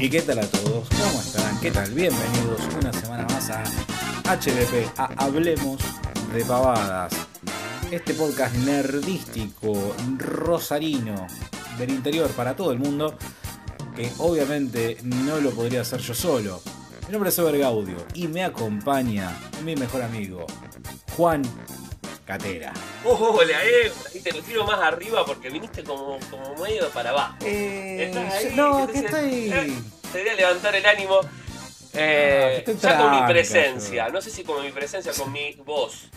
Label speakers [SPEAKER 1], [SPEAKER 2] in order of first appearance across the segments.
[SPEAKER 1] ¿Y qué tal a todos? ¿Cómo están? ¿Qué tal? Bienvenidos una semana más a HDP, a Hablemos de Pavadas. Este podcast nerdístico, rosarino, del interior para todo el mundo, que obviamente no lo podría hacer yo solo. Mi nombre es Ever Gaudio y me acompaña mi mejor amigo, Juan Catera.
[SPEAKER 2] Hola, eh, ahí te lo tiro más arriba porque viniste como, como medio para abajo.
[SPEAKER 1] Eh,
[SPEAKER 2] Estás ahí,
[SPEAKER 1] no, que estoy...
[SPEAKER 2] eh, Te voy a levantar el ánimo. Eh,
[SPEAKER 1] Ah, estoy
[SPEAKER 2] ya con mi presencia,
[SPEAKER 1] yo.
[SPEAKER 2] no sé si con mi presencia, con mi voz.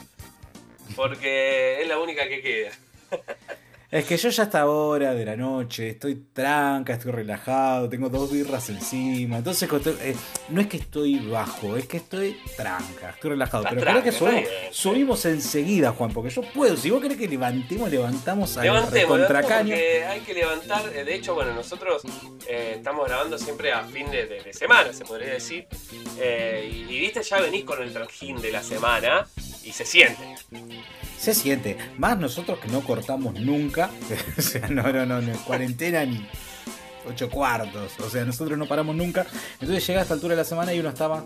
[SPEAKER 2] Porque es la única que queda.
[SPEAKER 1] Es que yo ya a esta hora de la noche estoy tranca, estoy relajado, tengo dos birras encima. Entonces, eh, no es que estoy bajo, es que estoy tranca, estoy relajado. Pero creo que subimos, subimos enseguida, Juan, porque yo puedo. Si vos querés que levantemos, levantamos al
[SPEAKER 2] Levantemos,
[SPEAKER 1] contracaño.
[SPEAKER 2] hay que levantar. eh, De hecho, bueno, nosotros eh, estamos grabando siempre a fin de, de- de semana, se podría decir. Eh, y, y viste, ya venís con el trajín de la semana y se siente.
[SPEAKER 1] Se siente. Más nosotros que no cortamos nunca. o sea, no, no, no, no, cuarentena ni ocho cuartos. O sea, nosotros no paramos nunca. Entonces llega a esta altura de la semana y uno estaba.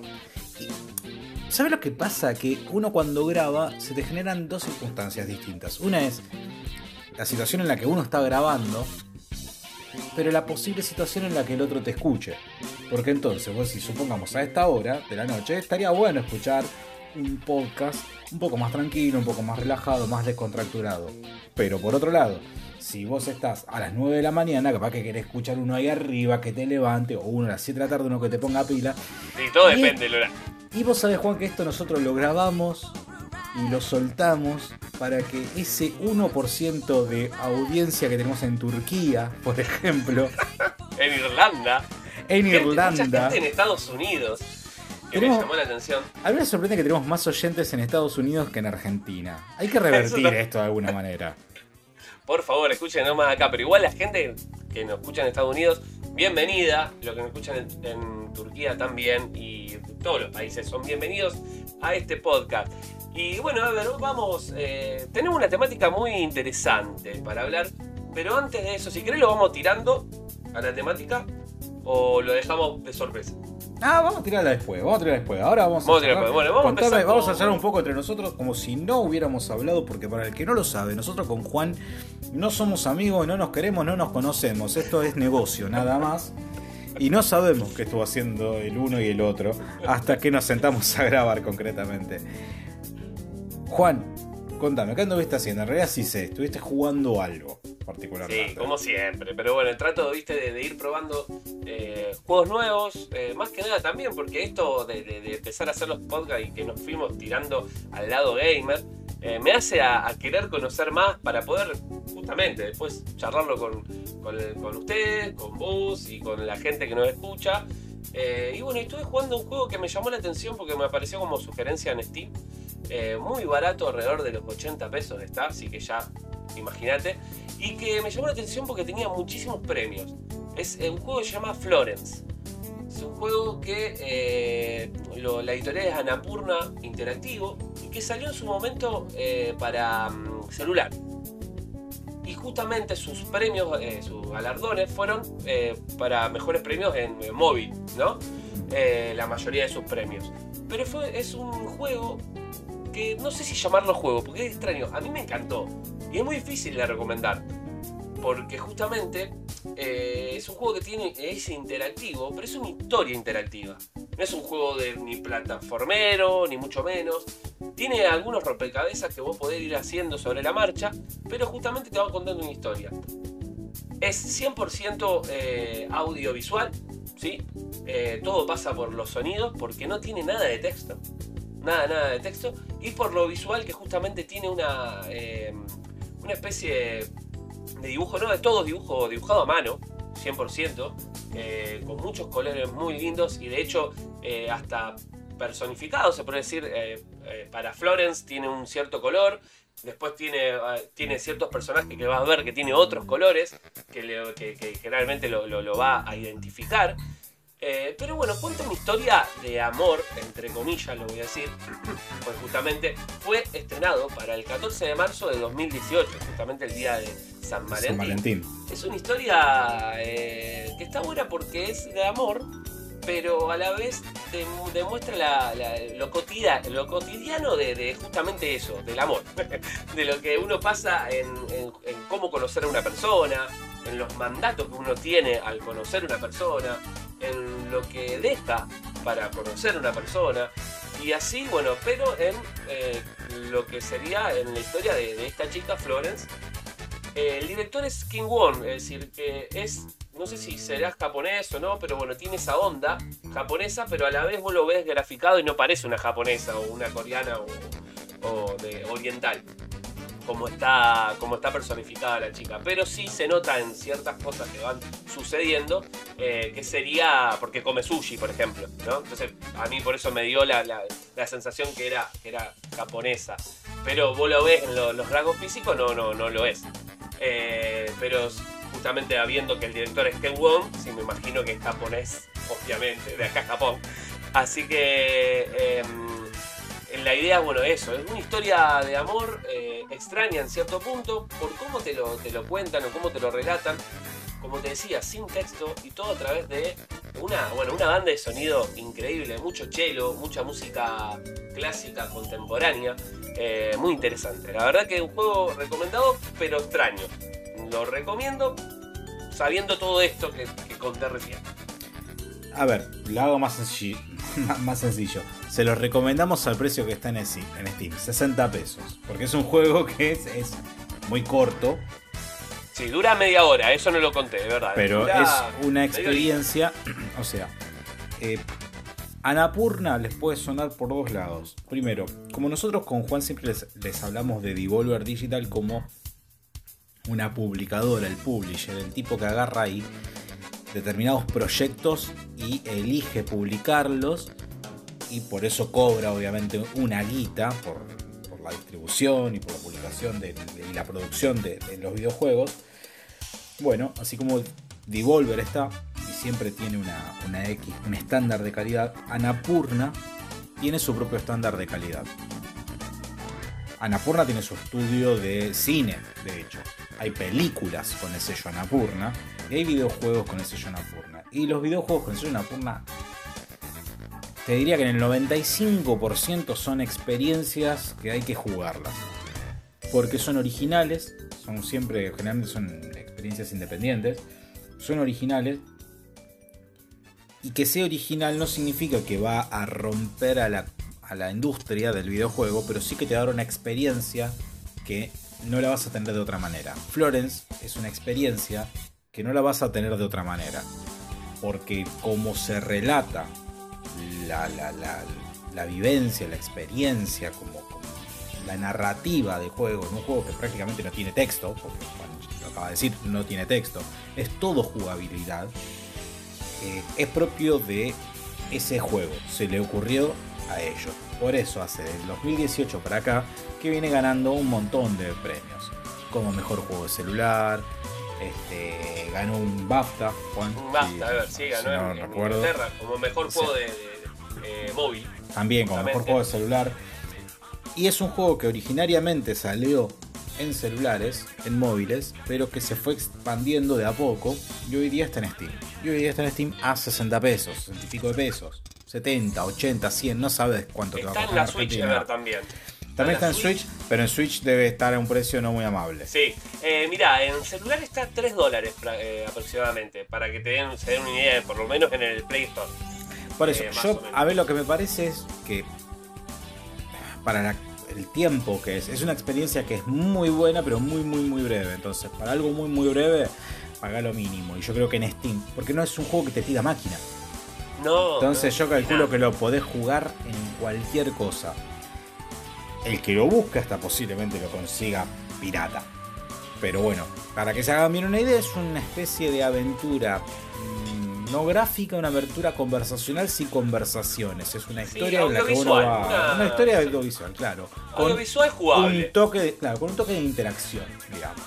[SPEAKER 1] ¿Sabes lo que pasa? Que uno cuando graba se te generan dos circunstancias distintas. Una es la situación en la que uno está grabando, pero la posible situación en la que el otro te escuche. Porque entonces, vos si supongamos a esta hora de la noche, estaría bueno escuchar un podcast un poco más tranquilo, un poco más relajado, más descontracturado. Pero por otro lado, si vos estás a las 9 de la mañana, capaz que querés escuchar uno ahí arriba que te levante, o uno a las 7 de la tarde, uno que te ponga pila.
[SPEAKER 2] Y todo
[SPEAKER 1] Bien.
[SPEAKER 2] depende del horario.
[SPEAKER 1] Y vos sabés, Juan, que esto nosotros lo grabamos y lo soltamos para que ese 1% de audiencia que tenemos en Turquía, por ejemplo,
[SPEAKER 2] En Irlanda.
[SPEAKER 1] en
[SPEAKER 2] Mucha
[SPEAKER 1] Irlanda,
[SPEAKER 2] gente en Estados Unidos. Que
[SPEAKER 1] Tenemos-
[SPEAKER 2] me llamó la atención.
[SPEAKER 1] a mí me sorprende que tenemos más oyentes en Estados Unidos que en Argentina. Hay que revertir
[SPEAKER 2] no-
[SPEAKER 1] esto de alguna manera.
[SPEAKER 2] Por favor, escuchen nomás acá. Pero igual la gente que nos escucha en Estados Unidos, bienvenida. Los que nos escuchan en, en Turquía también. Y todos los países son bienvenidos a este podcast. Y bueno, a ver, vamos. eh, tenemos una temática muy interesante para hablar. Pero antes de eso, si querés, lo vamos tirando a la temática. O lo dejamos de sorpresa.
[SPEAKER 1] Ah, vamos a tirarla después, vamos a tirarla después. Ahora vamos a,
[SPEAKER 2] Vamos a tirar. Bueno, vamos a
[SPEAKER 1] contame- vamos a
[SPEAKER 2] con-
[SPEAKER 1] charlar un poco entre nosotros como si no hubiéramos hablado, porque para el que no lo sabe, nosotros con Juan no somos amigos, no nos queremos, no nos conocemos. Esto es negocio, nada más. Y no sabemos qué estuvo haciendo el uno y el otro hasta que nos sentamos a grabar concretamente. Juan, contame, ¿qué anduviste haciendo? En realidad sí sé, estuviste jugando algo particularmente.
[SPEAKER 2] Sí, como siempre. Pero bueno, trato ¿viste, de, ir probando eh, juegos nuevos. eh, más que nada también, porque esto de, de- empezar a hacer los podcasts y que nos fuimos tirando al lado gamer, eh, me hace a, querer conocer más para poder justamente después charlarlo con, con, con ustedes, con vos y con la gente que nos escucha. Y bueno, estuve jugando un juego que me llamó la atención porque me apareció como sugerencia en Steam. Eh, muy barato, alrededor de los 80 pesos está, así que ya imagínate. Y que me llamó la atención porque tenía muchísimos premios. Es eh, un juego que se llama Florence. Es un juego que eh, la editorial es Anapurna Interactivo y que salió en su momento eh, para mm, celular. Y justamente sus premios, sus galardones fueron para mejores premios en, móvil, ¿no? La mayoría de sus premios. Pero fue, es un juego que no sé si llamarlo juego, porque es extraño. A mí me encantó. Y es muy difícil de recomendar. Porque justamente eh, es un juego que tiene, es interactivo, pero es una historia interactiva. No es un juego de ni plataformero, ni mucho menos. Tiene algunos rompecabezas que vos podés ir haciendo sobre la marcha, pero justamente te va contando una historia. Es 100% eh, audiovisual, ¿sí? Eh, todo pasa por los sonidos porque no tiene nada de texto. Nada, nada de texto. Y por lo visual que justamente tiene una, eh, una especie de dibujo, no, de todo dibujo dibujado a mano, 100%, eh, con muchos colores muy lindos y de hecho eh, hasta personificado, se puede decir, para Florence tiene un cierto color, Después tiene, tiene ciertos personajes que vas a ver que tiene otros colores, que, le- lo va a identificar. Eh, pero bueno, cuenta una historia de amor, entre comillas lo voy a decir, pues justamente fue estrenado para el 14 de marzo de 2018, justamente el día de San Valentín.
[SPEAKER 1] San Valentín.
[SPEAKER 2] Es una historia eh, que está buena porque es de amor, pero a la vez te- demuestra la- la- lo, cotidiano, lo cotidiano de, de justamente eso, del amor. de lo que uno pasa en, en- en cómo conocer a una persona, en los mandatos que uno tiene al conocer a una persona, en lo que deja para conocer a una persona. Y así, bueno, pero en eh, lo que sería en la historia de, esta chica, Florence, eh, el director es King Won, es decir, que es, no sé si será japonés o no, pero bueno, tiene esa onda japonesa, pero a la vez vos lo ves graficado y no parece una japonesa o una coreana o, o de oriental, como está, como está personificada la chica. Pero sí se nota en ciertas cosas que van sucediendo, eh, que sería porque come sushi, por ejemplo. Entonces, a mí por eso me dio la, la- sensación que era, que era japonesa. Pero vos lo ves en lo- los rasgos físicos, no, no, no lo es. Eh, pero justamente habiendo que el director es Ken Wong, sí me imagino que es japonés, obviamente, de acá a Japón. Así que la idea, bueno, eso, es una historia de amor eh, extraña en cierto punto, por cómo te lo, te lo cuentan o cómo te lo relatan. Como te decía, sin texto y todo a través de una, bueno, una banda de sonido increíble, mucho cello, mucha música clásica contemporánea. Eh, muy interesante. La verdad que es un juego recomendado, pero extraño. Lo recomiendo sabiendo todo esto que, que conté recién.
[SPEAKER 1] A ver, lo hago más sencillo. más sencillo. Se los recomendamos al precio que está en Steam, en Steam 60 pesos. Porque es un juego que es, es muy corto,
[SPEAKER 2] Sí, dura media hora, eso no lo conté, de verdad.
[SPEAKER 1] pero
[SPEAKER 2] Dura
[SPEAKER 1] es una experiencia. O sea, eh, Anapurna les puede sonar por dos lados. Primero, como nosotros con Juan siempre les, les hablamos de Devolver Digital como una publicadora, el publisher, el tipo que agarra ahí determinados proyectos y elige publicarlos y por eso cobra obviamente una guita por, la distribución y por la publicación de- y la producción de, de los videojuegos. Bueno, así como Devolver está y siempre tiene una, una X, un estándar de calidad, Anapurna tiene su propio estándar de calidad. Anapurna tiene su estudio de cine, de hecho. Hay películas con el sello Anapurna y hay videojuegos con el sello Anapurna. Y los videojuegos con el sello Anapurna, te diría que en el 95% son experiencias que hay que jugarlas. Porque son originales, son siempre, generalmente son experiencias independientes, son originales. Y que sea original no significa que va a romper a la, a la industria del videojuego, pero sí que te va a dar una experiencia que no la vas a tener de otra manera. Florence es una experiencia que no la vas a tener de otra manera. Porque como se relata la, la, la, vivencia, la experiencia, como, la narrativa del juego, en un juego que prácticamente no tiene texto, porque bueno, lo acaba de decir, no tiene texto, es todo jugabilidad, eh, es propio de ese juego, se le ocurrió a ellos. Por eso hace del 2018 para acá que viene ganando un montón de premios, como mejor juego de celular, este, ganó un BAFTA, Juan.
[SPEAKER 2] Un BAFTA, a ver, sí,
[SPEAKER 1] si
[SPEAKER 2] ganó
[SPEAKER 1] no
[SPEAKER 2] en. Inglaterra como mejor
[SPEAKER 1] Sí.
[SPEAKER 2] juego de, de- de, eh, móvil.
[SPEAKER 1] También como mejor juego de celular. Y es un juego que originariamente salió en celulares, en móviles, pero que se fue expandiendo de a poco y hoy día está en Steam. Y hoy día está en Steam a 60 pesos, 60 y pico de pesos. 70, 80, 100, no sabes cuánto te va a
[SPEAKER 2] Está
[SPEAKER 1] costar.
[SPEAKER 2] en la Switch,
[SPEAKER 1] Argentina.
[SPEAKER 2] a ver, también.
[SPEAKER 1] También está en Switch, pero en Switch debe estar a un precio no muy amable.
[SPEAKER 2] Sí, eh, mira, en celular está a 3 dólares eh, aproximadamente, para que te den, se den una idea, por lo menos en el Play Store.
[SPEAKER 1] Por eso,
[SPEAKER 2] Eh,
[SPEAKER 1] yo, a ver, lo que me parece es que para la- el tiempo que es, es una experiencia que es muy buena, pero muy, muy, muy breve. Entonces, para algo muy, muy breve, paga lo mínimo. Y yo creo que en Steam, porque no es un juego que te pida máquina.
[SPEAKER 2] No.
[SPEAKER 1] Entonces,
[SPEAKER 2] no,
[SPEAKER 1] yo calculo que lo podés jugar en cualquier cosa. El que lo busca, hasta posiblemente lo consiga pirata. Pero bueno, para que se hagan bien una idea, es una especie de aventura mm, no gráfica, una abertura conversacional sin conversaciones. Es una
[SPEAKER 2] Sí,
[SPEAKER 1] historia en la que uno va.
[SPEAKER 2] una-
[SPEAKER 1] Una, historia audiovisual, claro. Con
[SPEAKER 2] Audiovisual jugable.
[SPEAKER 1] un toque, de- claro, con un toque de interacción, digamos.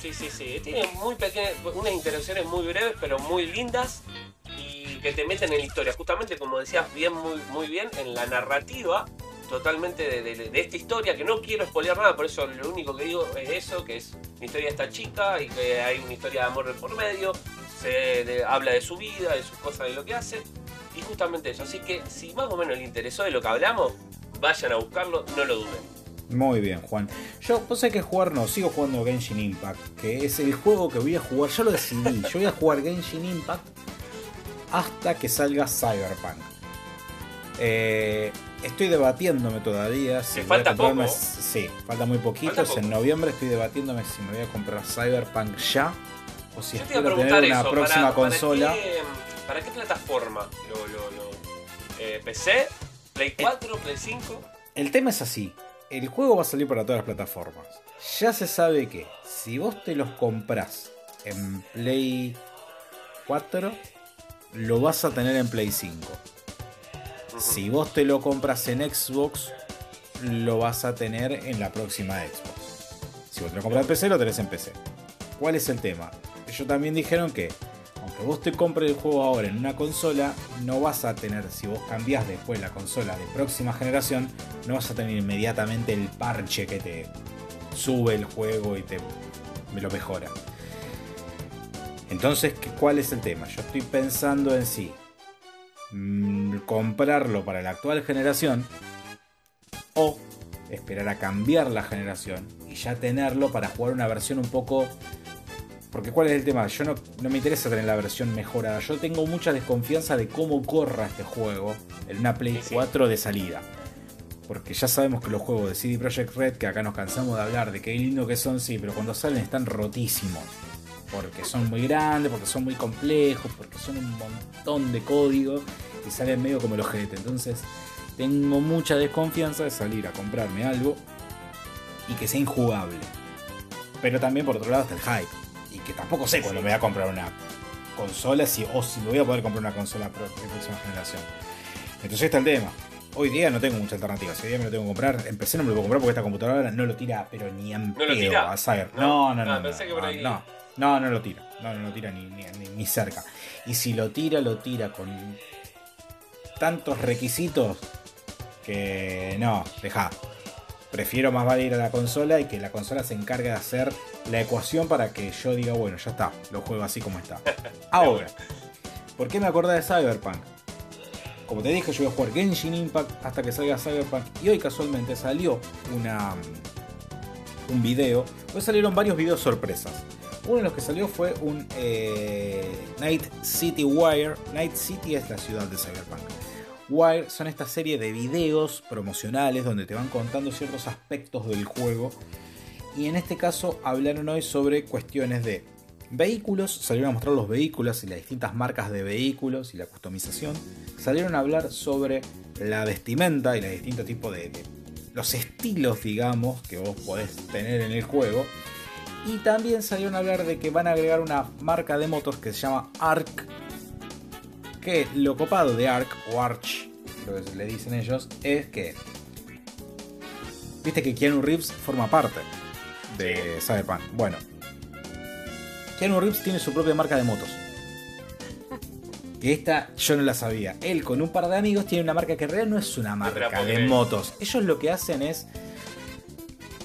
[SPEAKER 2] Sí, sí, sí. Tiene muy pequeñas, unas interacciones muy breves, pero muy lindas que te meten en la historia. Justamente, como decías bien, muy, muy bien, en la narrativa totalmente de, de- esta historia, que no quiero spoilear nada, por eso lo único que digo es eso, que es la historia de esta chica y que hay una historia de amor de por medio, se habla de su vida, de sus cosas, de lo que hace, y justamente eso. Así que si más o menos le interesó de lo que hablamos, vayan a buscarlo, no lo duden.
[SPEAKER 1] Muy bien, Juan. Yo, vos sabés que jugar no, sigo jugando Genshin Impact, que es el juego que voy a jugar. Yo lo decidí, yo voy a jugar Genshin Impact hasta que salga Cyberpunk. Eh, estoy debatiéndome todavía. Si
[SPEAKER 2] Te falta poco.
[SPEAKER 1] Sí, falta muy poquito.
[SPEAKER 2] Falta poco.
[SPEAKER 1] En noviembre estoy debatiéndome si me voy a comprar Cyberpunk ya o si
[SPEAKER 2] Yo te
[SPEAKER 1] espero tener
[SPEAKER 2] preguntar
[SPEAKER 1] una
[SPEAKER 2] eso,
[SPEAKER 1] próxima
[SPEAKER 2] para,
[SPEAKER 1] consola.
[SPEAKER 2] ¿para qué, para qué plataforma? ¿Lo, lo, lo- eh, ¿PC? ¿Play 4? ¿Play 5?
[SPEAKER 1] El tema es así. El juego va a salir para todas las plataformas. Ya se sabe que si vos te los comprás en Play 4, lo vas a tener en Play 5. Si vos te lo compras en Xbox, lo vas a tener en la próxima Xbox. Si vos te lo compras en PC, lo tenés en PC. ¿Cuál es el tema? Ellos también dijeron que, aunque vos te compres el juego ahora en una consola, no vas a tener, si vos cambiás después la consola de próxima generación, no vas a tener inmediatamente el parche que te sube el juego y te me lo mejora. Entonces, ¿qué- ¿cuál es el tema? Yo estoy pensando en sí. mm, comprarlo para la actual generación o esperar a cambiar la generación y ya tenerlo para jugar una versión un poco porque cuál es el tema, yo no, no me interesa tener la versión mejorada, yo tengo mucha desconfianza de cómo corra este juego en una Play
[SPEAKER 2] Sí, sí.
[SPEAKER 1] 4 de salida. Porque ya sabemos que los juegos de CD Projekt Red, que acá nos cansamos de hablar de qué lindo que son, sí, pero cuando salen están rotísimos. Porque son muy grandes, porque son muy complejos, porque son un montón de código y salen medio como el ojete. Entonces, tengo mucha desconfianza de salir a comprarme algo y que sea injugable. Pero también por otro lado está el hype. Y que tampoco sé cuándo me voy a comprar una consola si, o si me voy a poder comprar una consola de próxima generación. Entonces está el tema. Hoy día no tengo mucha alternativa. Si hoy día me lo tengo que comprar, empecé no me lo puedo comprar porque esta computadora no lo tira, pero ni en
[SPEAKER 2] ¿No lo tira?
[SPEAKER 1] a.
[SPEAKER 2] No.
[SPEAKER 1] No, no, no.
[SPEAKER 2] Ah,
[SPEAKER 1] no,
[SPEAKER 2] pensé que
[SPEAKER 1] no,
[SPEAKER 2] por ahí-
[SPEAKER 1] no, no, no lo tira. No, no lo tira ni, ni, ni- cerca. Y si lo tira, lo tira con tantos requisitos que no, deja. Prefiero más vale ir a la consola y que la consola se encargue de hacer la ecuación para que yo diga, bueno, ya está, lo juego así como está. Ahora, ¿por qué me acordé de Cyberpunk? Como te dije, yo voy a jugar Genshin Impact hasta que salga Cyberpunk. Y hoy casualmente salió una, un video. Hoy salieron varios videos sorpresas. Uno de los que salió fue un eh, Night City Wire. Night City es la ciudad de Cyberpunk. Wire son esta serie de videos promocionales donde te van contando ciertos aspectos del juego. Y en este caso hablaron hoy sobre cuestiones de vehículos, salieron a mostrar los vehículos y las distintas marcas de vehículos y la customización. Salieron a hablar sobre la vestimenta y los distintos tipos de, de- los estilos, digamos, que vos podés tener en el juego. Y también salieron a hablar de que van a agregar una marca de motos que se llama ARC. Que lo copado de ARC o Arch, lo que le dicen ellos, es que. Viste que Keanu Reeves forma parte de Cyberpunk. Bueno, Keanu Reeves tiene su propia marca de motos. Que esta yo no la sabía. Él con un par de amigos tiene una marca que en realidad no es una marca de motos. Ellos lo que hacen es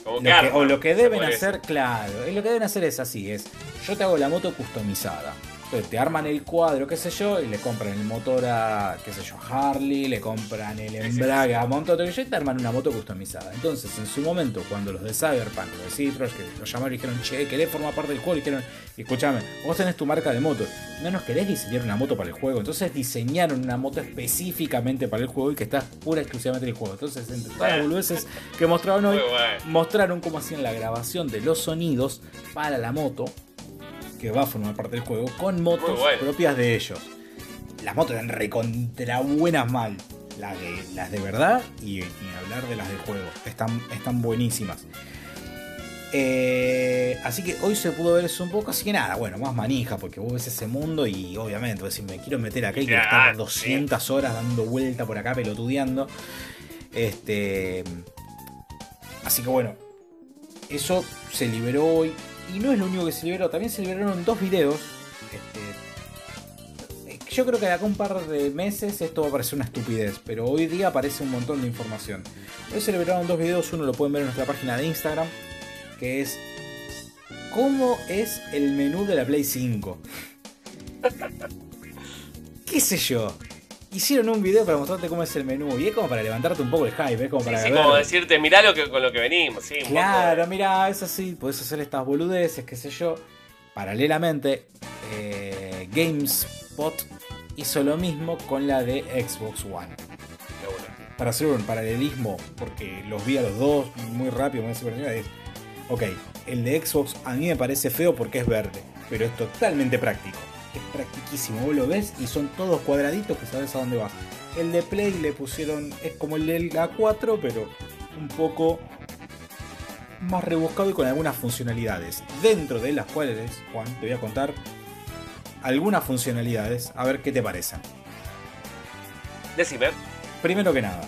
[SPEAKER 2] Como
[SPEAKER 1] lo que- o lo que deben hacer, claro, lo que deben hacer es así, es yo te hago la moto customizada. Entonces te arman el cuadro, qué sé yo, y le compran el motor a, qué sé yo, a Harley, le compran el embrague a un montón de y te arman una moto customizada. Entonces, en su momento, cuando los de Cyberpunk, los de Citroën, que los llamaron y dijeron, che, querés formar parte del juego, y dijeron, escúchame, vos tenés tu marca de moto, no nos querés diseñar una moto para el juego. Entonces diseñaron una moto específicamente para el juego y que está pura exclusivamente en el juego. Entonces, entre todas las boludeces que mostraron hoy, mostraron cómo hacían la grabación de los sonidos para la moto que va a formar parte del juego con motos
[SPEAKER 2] bueno.
[SPEAKER 1] propias de ellos. Las motos eran recontra buenas mal. Las de, las de verdad y ni hablar de las del juego. Están, están buenísimas. Eh, así que hoy se pudo ver eso un poco, así que nada, bueno, más manija, porque vos ves ese mundo y obviamente, decís, me quiero meter acá y quiero estar
[SPEAKER 2] Claro,
[SPEAKER 1] 200 horas dando vuelta por acá, pelotudeando. Este. Así que bueno, eso se liberó hoy. Y no es lo único que se liberó, también se liberaron dos videos. Este, eh, yo creo que de acá un par de meses esto va a parecer una estupidez, pero hoy día aparece un montón de información. Hoy se liberaron dos videos, uno lo pueden ver en nuestra página de Instagram, que es cómo es el menú de la Play 5. ¿Qué sé yo? Hicieron un video para mostrarte cómo es el menú y es como para levantarte un poco el hype, es como
[SPEAKER 2] Sí,
[SPEAKER 1] para
[SPEAKER 2] sí, como decirte, mirá lo que, con lo que venimos, sí. poco
[SPEAKER 1] Claro,
[SPEAKER 2] de-
[SPEAKER 1] mira, es así, podés hacer estas boludeces, qué sé yo. Paralelamente, eh, GameSpot hizo lo mismo con la de Xbox One. Para hacer un paralelismo, porque los vi a los dos muy rápido, muy super es, ok, el de Xbox a mí me parece feo porque es verde, pero es totalmente práctico. Es practiquísimo, vos lo ves y son todos cuadraditos que sabes a dónde vas. El de Play le pusieron, es como el del A4, pero un poco más rebuscado y con algunas funcionalidades. Dentro de las cuales, Juan, te voy a contar algunas funcionalidades, a ver qué te parecen.
[SPEAKER 2] Decime.
[SPEAKER 1] Primero que nada,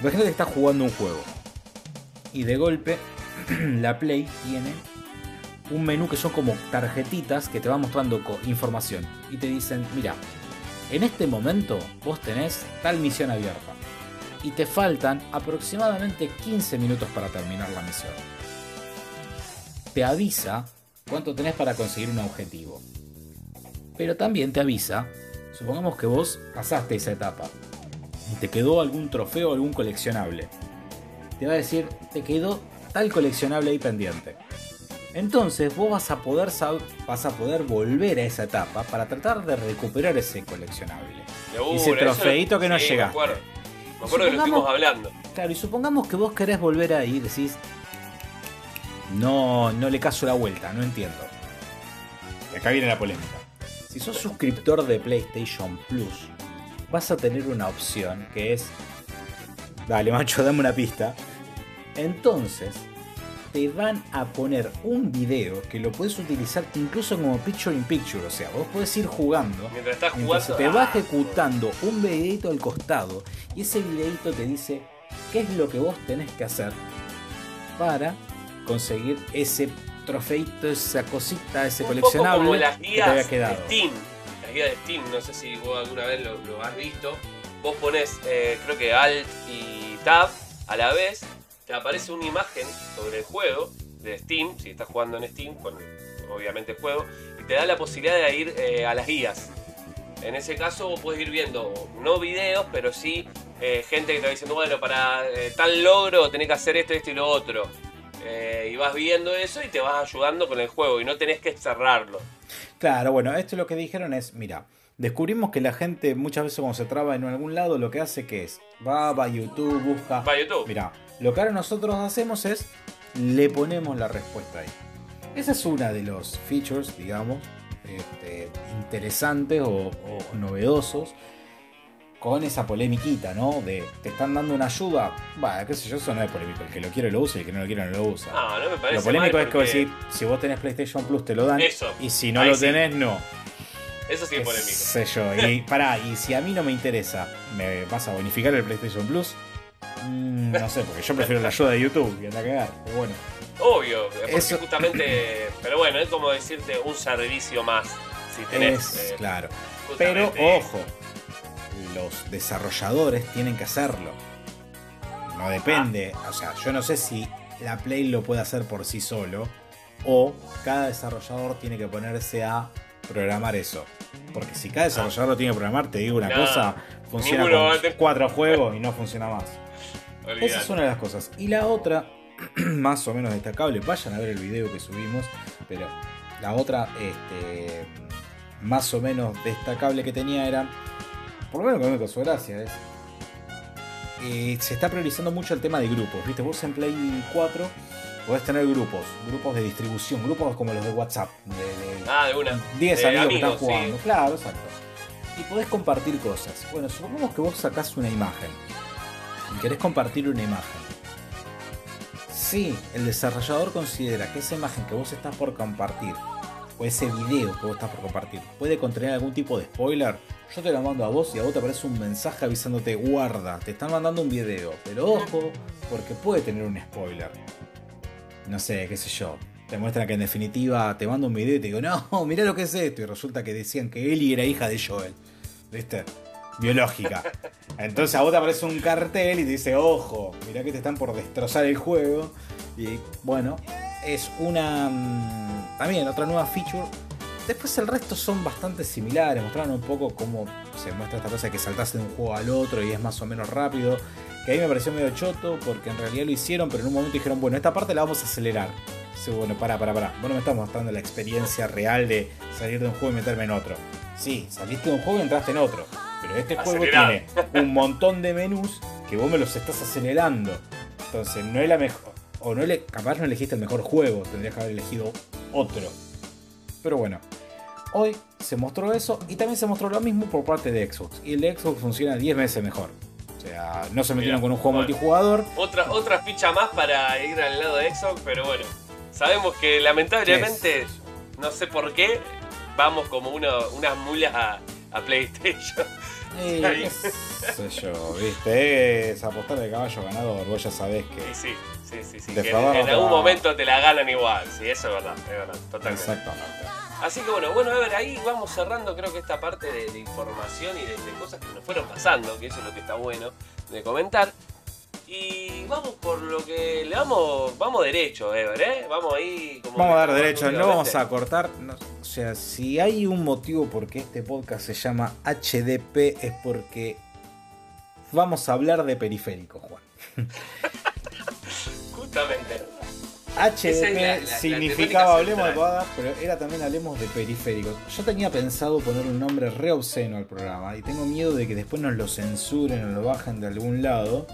[SPEAKER 1] imagínate que estás jugando un juego y de golpe la Play tiene un menú que son como tarjetitas que te van mostrando información y te dicen, mira, en este momento vos tenés tal misión abierta y te faltan aproximadamente 15 minutos para terminar la misión. Te avisa cuánto tenés para conseguir un objetivo. Pero también te avisa, supongamos que vos pasaste esa etapa y te quedó algún trofeo o algún coleccionable. Te va a decir, te quedó tal coleccionable ahí pendiente. Entonces vos vas a poder vas a poder volver a esa etapa para tratar de recuperar ese coleccionable.
[SPEAKER 2] Una,
[SPEAKER 1] Ese trofeito que no
[SPEAKER 2] sí,
[SPEAKER 1] llegaste.
[SPEAKER 2] Me acuerdo, me acuerdo que lo estuvimos hablando.
[SPEAKER 1] Claro, y supongamos que vos querés volver ahí y decís, no, no le caso la vuelta, no entiendo. Y acá viene la polémica. Si sos suscriptor de PlayStation Plus, vas a tener una opción que es, dale macho, dame una pista. Entonces, te van a poner un video que lo puedes utilizar incluso como picture in picture, o sea, vos podés ir jugando.
[SPEAKER 2] Mientras estás jugando.
[SPEAKER 1] se te va
[SPEAKER 2] ah,
[SPEAKER 1] ejecutando un videito al costado y ese videito te dice qué es lo que vos tenés que hacer para conseguir ese trofeito, esa cosita, ese
[SPEAKER 2] un poco
[SPEAKER 1] coleccionable
[SPEAKER 2] como las
[SPEAKER 1] que te
[SPEAKER 2] guías
[SPEAKER 1] había
[SPEAKER 2] de
[SPEAKER 1] quedado.
[SPEAKER 2] Steam. Las guías de Steam, no sé si vos alguna vez lo, lo has visto. Vos pones, eh, creo que Alt y Tab a la vez, te aparece una imagen sobre el juego de Steam, si estás jugando en Steam, con obviamente el juego, y te da la posibilidad de ir eh, a las guías. En ese caso podés ir viendo, no videos, pero sí eh, gente que te va diciendo, bueno, para eh, tal logro tenés que hacer esto, esto y lo otro. Y vas viendo eso y te vas ayudando con el juego y no tenés que cerrarlo.
[SPEAKER 1] Claro, bueno, esto lo que dijeron es, mira, descubrimos que la gente muchas veces cuando se traba en algún lado lo que hace que es, va, va a YouTube, busca...
[SPEAKER 2] Va a YouTube.
[SPEAKER 1] Mira, lo que ahora nosotros hacemos es, le ponemos la respuesta ahí. Esa es una de los features, digamos, este, interesantes o, o novedosos con esa polemiquita, ¿no? De te están dando una ayuda, va, qué sé yo, eso no es polémico. El que lo quiere lo usa y el que no lo quiere no lo usa.
[SPEAKER 2] No, no me parece
[SPEAKER 1] lo polémico
[SPEAKER 2] mal
[SPEAKER 1] es que vos decís, si vos tenés PlayStation Plus te lo dan
[SPEAKER 2] Eso.
[SPEAKER 1] y si no
[SPEAKER 2] Ahí
[SPEAKER 1] lo
[SPEAKER 2] sí.
[SPEAKER 1] tenés, no.
[SPEAKER 2] Eso sí es polémico.
[SPEAKER 1] sé yo. Y pará, y si a mí no me interesa, ¿me vas a bonificar el PlayStation Plus? Mm, no sé, porque yo prefiero la ayuda de YouTube y anda a cagar. Pero bueno.
[SPEAKER 2] Obvio, porque
[SPEAKER 1] Eso-
[SPEAKER 2] justamente. Pero bueno, es como decirte un servicio más. Si tenés.
[SPEAKER 1] Es,
[SPEAKER 2] eh,
[SPEAKER 1] claro. Pero ojo, los desarrolladores tienen que hacerlo. No depende. O sea, yo no sé si la Play lo puede hacer por sí solo o cada desarrollador tiene que ponerse a programar eso. Porque si cada desarrollador lo tiene que programar, te digo una
[SPEAKER 2] No,
[SPEAKER 1] cosa, funciona con
[SPEAKER 2] tener-
[SPEAKER 1] cuatro juegos y no funciona más.
[SPEAKER 2] Olvidate.
[SPEAKER 1] Esa es una de las cosas. Y la otra, más o menos destacable, vayan a ver el video que subimos, pero la otra, este, más o menos destacable que tenía era, por lo menos que me causó gracia, es, eh, se está priorizando mucho el tema de grupos, ¿viste? Vos en Play 4 podés tener grupos, grupos de distribución, grupos como los de WhatsApp, de, de
[SPEAKER 2] Ah, de una.
[SPEAKER 1] 10
[SPEAKER 2] de
[SPEAKER 1] amigos, que están jugando.
[SPEAKER 2] sí.
[SPEAKER 1] Claro, exacto. Y podés compartir cosas. Bueno, supongamos que vos sacás una imagen y querés compartir una imagen. Si el desarrollador considera que esa imagen que vos estás por compartir, o ese video que vos estás por compartir, puede contener algún tipo de spoiler, yo te lo mando a vos y a vos te aparece un mensaje avisándote, guarda, te están mandando un video, pero ojo, porque puede tener un spoiler. No sé, qué sé yo. Te muestran que en definitiva te mando un video y te digo, no, mirá lo que es esto. Y resulta que decían que Ellie era hija de Joel. ¿Viste? Biológica. Entonces a vos te aparece un cartel y te dice, ojo, mirá que te están por destrozar el juego. Y bueno, es una... mm, También otra nueva feature. Después el resto son bastante similares. Mostraron un poco cómo se muestra esta cosa de que saltás de un juego al otro y es más o menos rápido. Que a mí me pareció medio choto porque en realidad lo hicieron, pero en un momento dijeron, bueno, esta parte la vamos a acelerar. Sí, bueno, pará, pará, pará. Vos no me estás mostrando la experiencia real de salir de un juego y meterme en otro. Sí, saliste de un juego y entraste en otro. Pero este juego tiene un montón de menús que vos me los estás acelerando. Entonces, no es la mejor. O no le, capaz no elegiste el mejor juego, tendrías que haber elegido otro. Pero bueno, hoy se mostró eso y también se mostró lo mismo por parte de Xbox. Y el de Xbox funciona 10 veces mejor. O sea, no se metieron
[SPEAKER 2] Mira,
[SPEAKER 1] con un juego
[SPEAKER 2] bueno.
[SPEAKER 1] multijugador.
[SPEAKER 2] Otra, otra ficha más para ir al lado de Xbox, pero bueno. Sabemos que lamentablemente, no sé por qué, vamos como una- unas mulas a, a PlayStation.
[SPEAKER 1] Qué sé yo, viste, es apostar de caballo ganador, vos ya sabés que.
[SPEAKER 2] sí, sí, sí, sí. que en, algún momento te la ganan igual. Sí, eso es verdad, es verdad, totalmente.
[SPEAKER 1] Exactamente.
[SPEAKER 2] Así que bueno, bueno, a ver, ahí vamos cerrando creo que esta parte de, de información y de, de cosas que nos fueron pasando, que eso es lo que está bueno de comentar. Y vamos por lo que le vamos, vamos derecho, Ever, ¿eh? Vamos ahí como...
[SPEAKER 1] Vamos a dar derecho, no vamos a cortar. no, o sea, si hay un motivo por qué este podcast se llama HDP es porque vamos a hablar de periféricos, Juan.
[SPEAKER 2] Justamente.
[SPEAKER 1] HDP
[SPEAKER 2] la- la-
[SPEAKER 1] significaba hablemos de bodas, pero era también hablemos de periféricos. Yo tenía pensado poner un nombre re obsceno al programa y tengo miedo de que después nos lo censuren o lo bajen de algún lado,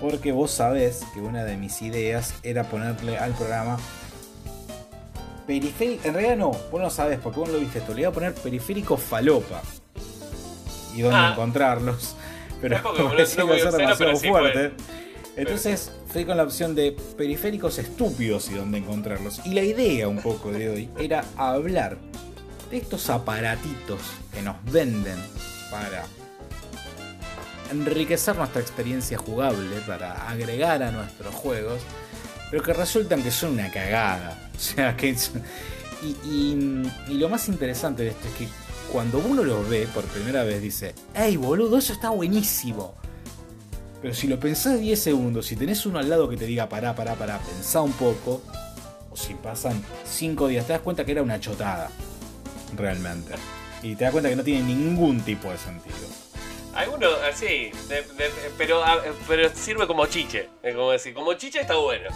[SPEAKER 1] porque vos sabés que una de mis ideas era ponerle al programa periférico. En realidad no, vos no sabés porque vos no lo viste esto. Le iba a poner periférico falopa y dónde
[SPEAKER 2] Ah.
[SPEAKER 1] encontrarlos. Pero
[SPEAKER 2] no-
[SPEAKER 1] parecía
[SPEAKER 2] no
[SPEAKER 1] que
[SPEAKER 2] muy
[SPEAKER 1] ser demasiado
[SPEAKER 2] sí
[SPEAKER 1] fuerte. Entonces fui con la opción de periféricos estúpidos y dónde encontrarlos. Y la idea un poco de hoy era hablar de estos aparatitos que nos venden para enriquecer nuestra experiencia jugable, para agregar a nuestros juegos, pero que resultan que son una cagada. O sea, que y lo más interesante de esto es que cuando uno los ve por primera vez dice, ¡Ey, boludo, eso está buenísimo! Pero si lo pensás 10 segundos, si tenés uno al lado que te diga pará, pará, pará, pensá un poco, o si pasan 5 días, te das cuenta que era una chotada. Realmente. Y te das cuenta que no tiene ningún tipo de sentido.
[SPEAKER 2] Algunos, así, de- de- pero, a- pero sirve como chiche. Es como decir, como chiche está bueno.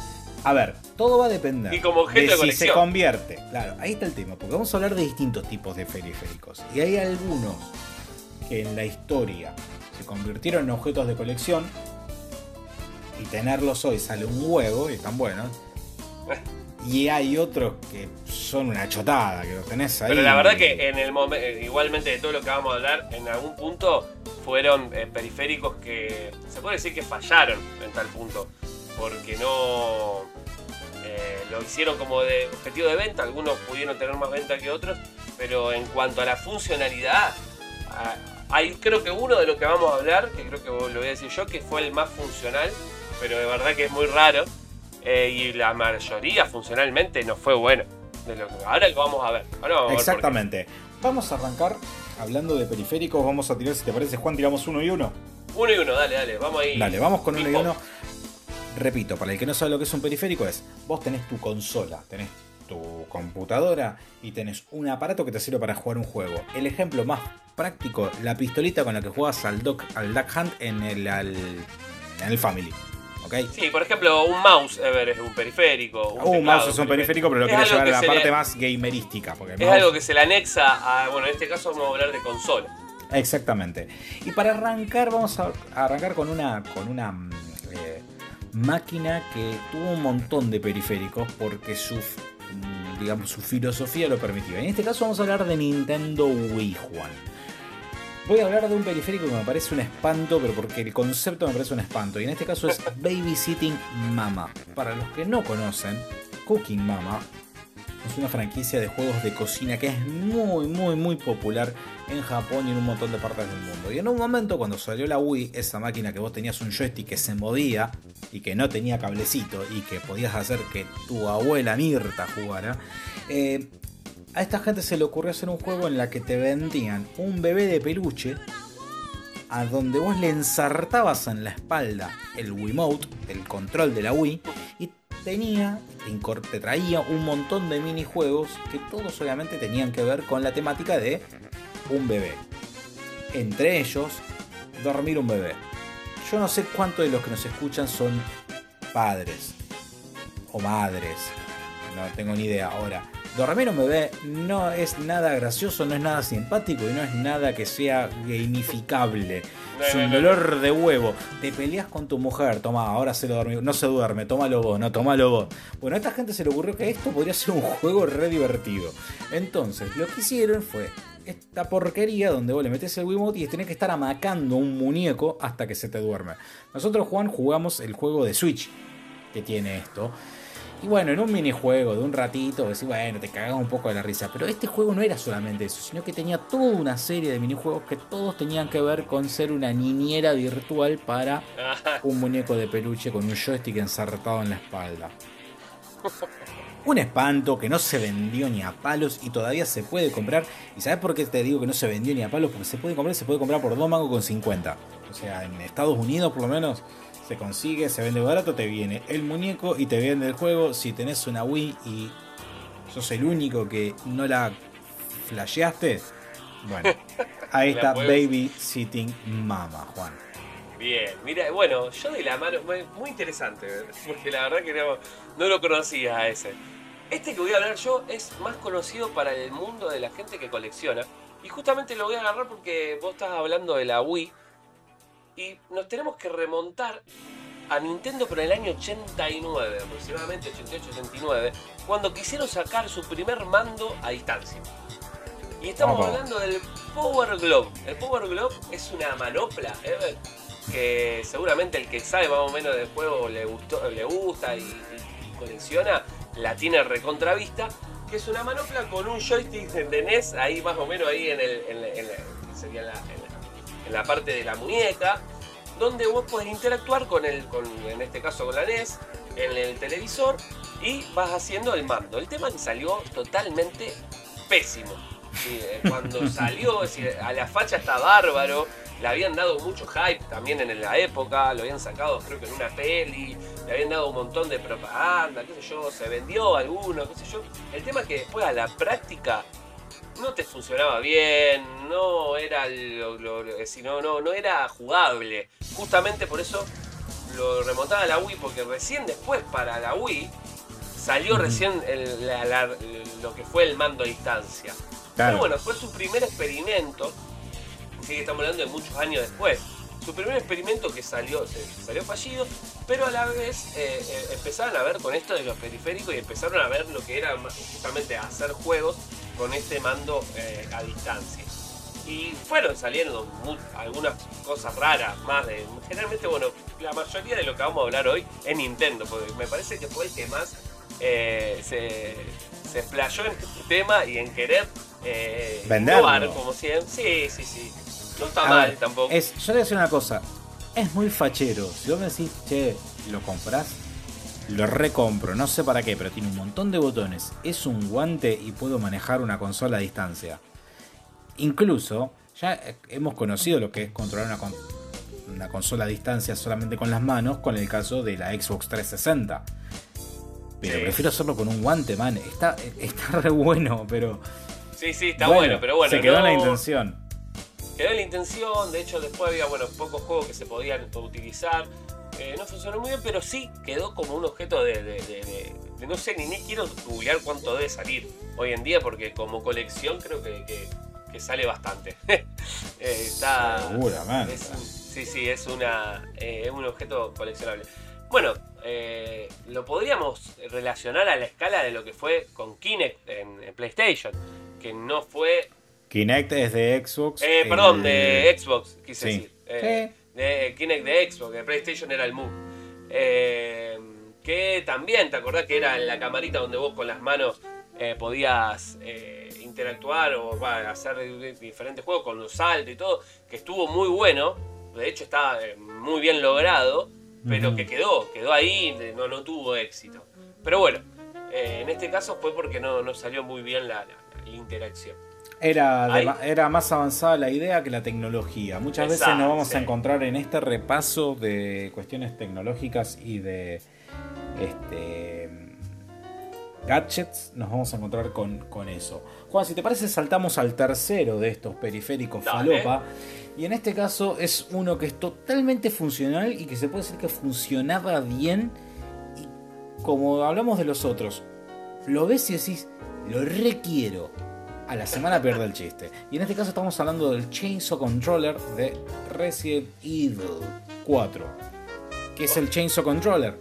[SPEAKER 1] A ver, todo va a depender
[SPEAKER 2] Y como objeto
[SPEAKER 1] de
[SPEAKER 2] de
[SPEAKER 1] si se convierte. Claro, ahí está el tema, porque vamos a hablar de distintos tipos de periféricos. Y hay algunos que en la historia se convirtieron en objetos de colección y tenerlos hoy sale un huevo y están buenos. Y hay otros que son una chotada, que los tenés ahí.
[SPEAKER 2] Pero la verdad que en el momento, igualmente de todo lo que vamos a hablar, en algún punto fueron eh, periféricos que se puede decir que fallaron en tal punto. Porque no eh, lo hicieron como de objetivo de venta, algunos pudieron tener más venta que otros, pero en cuanto a la funcionalidad, hay creo que uno de los que vamos a hablar, que creo que lo voy a decir yo, que fue el más funcional, pero de verdad que es muy raro. Eh, y la mayoría funcionalmente no fue bueno. De lo que, ahora lo vamos a ver. Ahora vamos a ver por qué.
[SPEAKER 1] Exactamente. Vamos a arrancar hablando de periféricos. Vamos a tirar, si te parece, Juan, tiramos uno y uno.
[SPEAKER 2] Uno y uno, dale, dale, vamos ahí.
[SPEAKER 1] Dale, vamos con uno y uno. Repito, para el que no sabe lo que es un periférico es, vos tenés tu consola, tenés tu computadora y tenés un aparato que te sirve para jugar un juego. El ejemplo más práctico, la pistolita con la que juegas al Duck, al duck Hunt en el, al- en el Family.
[SPEAKER 2] Sí, por ejemplo, un mouse, Ever, es un periférico. Un, teclado
[SPEAKER 1] mouse es un periférico, pero lo quiero llevar a la parte
[SPEAKER 2] le-
[SPEAKER 1] más gamerística. Porque
[SPEAKER 2] Es
[SPEAKER 1] mouse-
[SPEAKER 2] algo que se le anexa a. Bueno, en este caso vamos a hablar de consola.
[SPEAKER 1] Exactamente. Y para arrancar, vamos a arrancar con una, con una mm, eh, máquina que tuvo un montón de periféricos porque su, mm, digamos, su filosofía lo permitía. En este caso vamos a hablar de Nintendo Wii, Juan. Voy a hablar de un periférico que me parece un espanto, pero porque el concepto me parece un espanto. Y en este caso es Babysitting Mama. Para los que no conocen, Cooking Mama es una franquicia de juegos de cocina que es muy, muy, muy popular en Japón y en un montón de partes del mundo. Y en un momento cuando salió la Wii, esa máquina que vos tenías un joystick que se movía y que no tenía cablecito y que podías hacer que tu abuela Mirta jugara, eh, a esta gente se le ocurrió hacer un juego en la que te vendían un bebé de peluche a donde vos le ensartabas en la espalda el Wiimote, el control de la Wii, y tenía, te traía un montón de minijuegos que todos obviamente tenían que ver con la temática de un bebé. Entre ellos, dormir un bebé. Yo no sé cuántos de los que nos escuchan son padres o madres. No tengo ni idea. Ahora, dormir un bebé no es nada gracioso, no es nada simpático y no es nada que sea gamificable. Es un dolor de huevo. Te peleas con tu mujer, toma, ahora se lo duerme. No se duerme, tómalo vos, no, tómalo vos. Bueno, a esta gente se le ocurrió que esto podría ser un juego re divertido. Entonces, lo que hicieron fue esta porquería donde vos le metes el Wiimote y tenés que estar amacando un muñeco hasta que se te duerme. Nosotros, Juan, jugamos el juego de Switch que tiene esto. Y bueno, en un minijuego de un ratito, decís, bueno, te cagas un poco de la risa. Pero este juego no era solamente eso, sino que tenía toda una serie de minijuegos que todos tenían que ver con ser una niñera virtual para un muñeco de peluche con un joystick ensartado en la espalda. Un espanto que no se vendió ni a palos y todavía se puede comprar. ¿Y sabes por qué te digo que no se vendió ni a palos? Porque se puede comprar, se puede comprar por 2 mangos con 50. O sea, en Estados Unidos por lo menos se consigue, se vende barato, te viene el muñeco y te viene el juego. Si tenés una Wii y sos el único que no la flasheaste, bueno, ahí está Baby Sitting Mama, Juan.
[SPEAKER 2] Bien, mira, bueno, yo de la mano, muy interesante, porque la verdad que no, no lo conocía a ese. Este que voy a hablar yo es más conocido para el mundo de la gente que colecciona. Y justamente lo voy a agarrar porque vos estás hablando de la Wii y nos tenemos que remontar a Nintendo pero en el año 89, aproximadamente 88-89, cuando quisieron sacar su primer mando a distancia. Y estamos hablando del Power Glove. El Power Glove es una manopla, ¿eh? que seguramente el que sabe más o menos del juego le, gustó, le gusta y, colecciona, la tiene recontravista, que es una manopla con un joystick de NES ahí más o menos ahí en el, sería en la, en la parte de la muñeca, donde vos podés interactuar con el, con, en este caso con la NES, en el televisor y vas haciendo el mando. El tema que salió totalmente pésimo. Eh, cuando salió, a la facha está bárbaro, le habían dado mucho hype también en la época, lo habían sacado creo que en una peli, le habían dado un montón de propaganda, qué sé yo, se vendió alguno, qué sé yo. El tema es que después a la práctica no te funcionaba bien, no era lo, no, no, era jugable. Justamente por eso lo remontaba a la Wii, porque recién después para la Wii salió recién lo que fue el mando a distancia. Pero bueno, fue su primer experimento, así que estamos hablando de muchos años después. Su primer experimento que salió, salió fallido, pero a la vez eh, eh, empezaron a ver con esto de los periféricos y empezaron a ver lo que era justamente hacer juegos con este mando eh, a distancia. Y fueron saliendo algunas cosas raras más de. Generalmente, bueno, la mayoría de lo que vamos a hablar hoy es Nintendo, porque me parece que fue el que más eh, se, se explayó en este tema y en querer eh, como siempre. Sí, sí, sí. No está mal tampoco.
[SPEAKER 1] Es, yo le voy a decir una cosa. Es muy fachero. Si vos me decís, che, ¿lo compras? Lo recompro, no sé para qué, pero tiene un montón de botones. Es un guante y puedo manejar una consola a distancia. Incluso, ya hemos conocido lo que es controlar una, consola a distancia solamente con las manos, con el caso de la Xbox 360. Pero prefiero hacerlo con un guante, man. Está, está re bueno, pero.
[SPEAKER 2] Sí, sí, está bueno, pero bueno.
[SPEAKER 1] Se quedó en la intención.
[SPEAKER 2] Quedó en la intención, de hecho, después había bueno, pocos juegos que se podían utilizar. Eh, no funcionó muy bien, pero sí quedó como un objeto de, no sé, ni, ni quiero googlear cuánto debe salir hoy en día, porque como colección creo que, sale bastante. Eh, está,
[SPEAKER 1] Seguramente.
[SPEAKER 2] sí, sí, es una, eh, un objeto coleccionable. Bueno, lo podríamos relacionar a la escala de lo que fue con Kinect en, PlayStation, que no fue
[SPEAKER 1] Kinect es de Xbox.
[SPEAKER 2] Eh, perdón,
[SPEAKER 1] el-
[SPEAKER 2] de Xbox, quise
[SPEAKER 1] Sí.
[SPEAKER 2] decir. Eh, de Kinect de Xbox, de PlayStation era el Move. Eh, que también, ¿te acordás que era la camarita donde vos con las manos eh, podías eh, interactuar o hacer di- diferentes juegos con los saltos y todo? Que estuvo muy bueno. De hecho, está eh, muy bien logrado. Pero que quedó, quedó ahí, no, no tuvo éxito. Pero bueno, eh, en este caso fue porque no, no salió muy bien la, la- la interacción.
[SPEAKER 1] Era, de era más avanzada la idea que la tecnología. Muchas veces nos vamos
[SPEAKER 2] sí.
[SPEAKER 1] a encontrar en este repaso de cuestiones tecnológicas y de este, gadgets, nos vamos a encontrar con, con eso. Juan, si te parece, saltamos al tercero de estos periféricos
[SPEAKER 2] Dale.
[SPEAKER 1] falopa. Y en este caso es uno que es totalmente funcional y que se puede decir que funcionaba bien. Y como hablamos de los otros, lo ves y decís, lo requiero. A la semana pierde el chiste. Y en este caso estamos hablando del Chainsaw Controller de Resident Evil 4. ¿Qué es el Chainsaw Controller?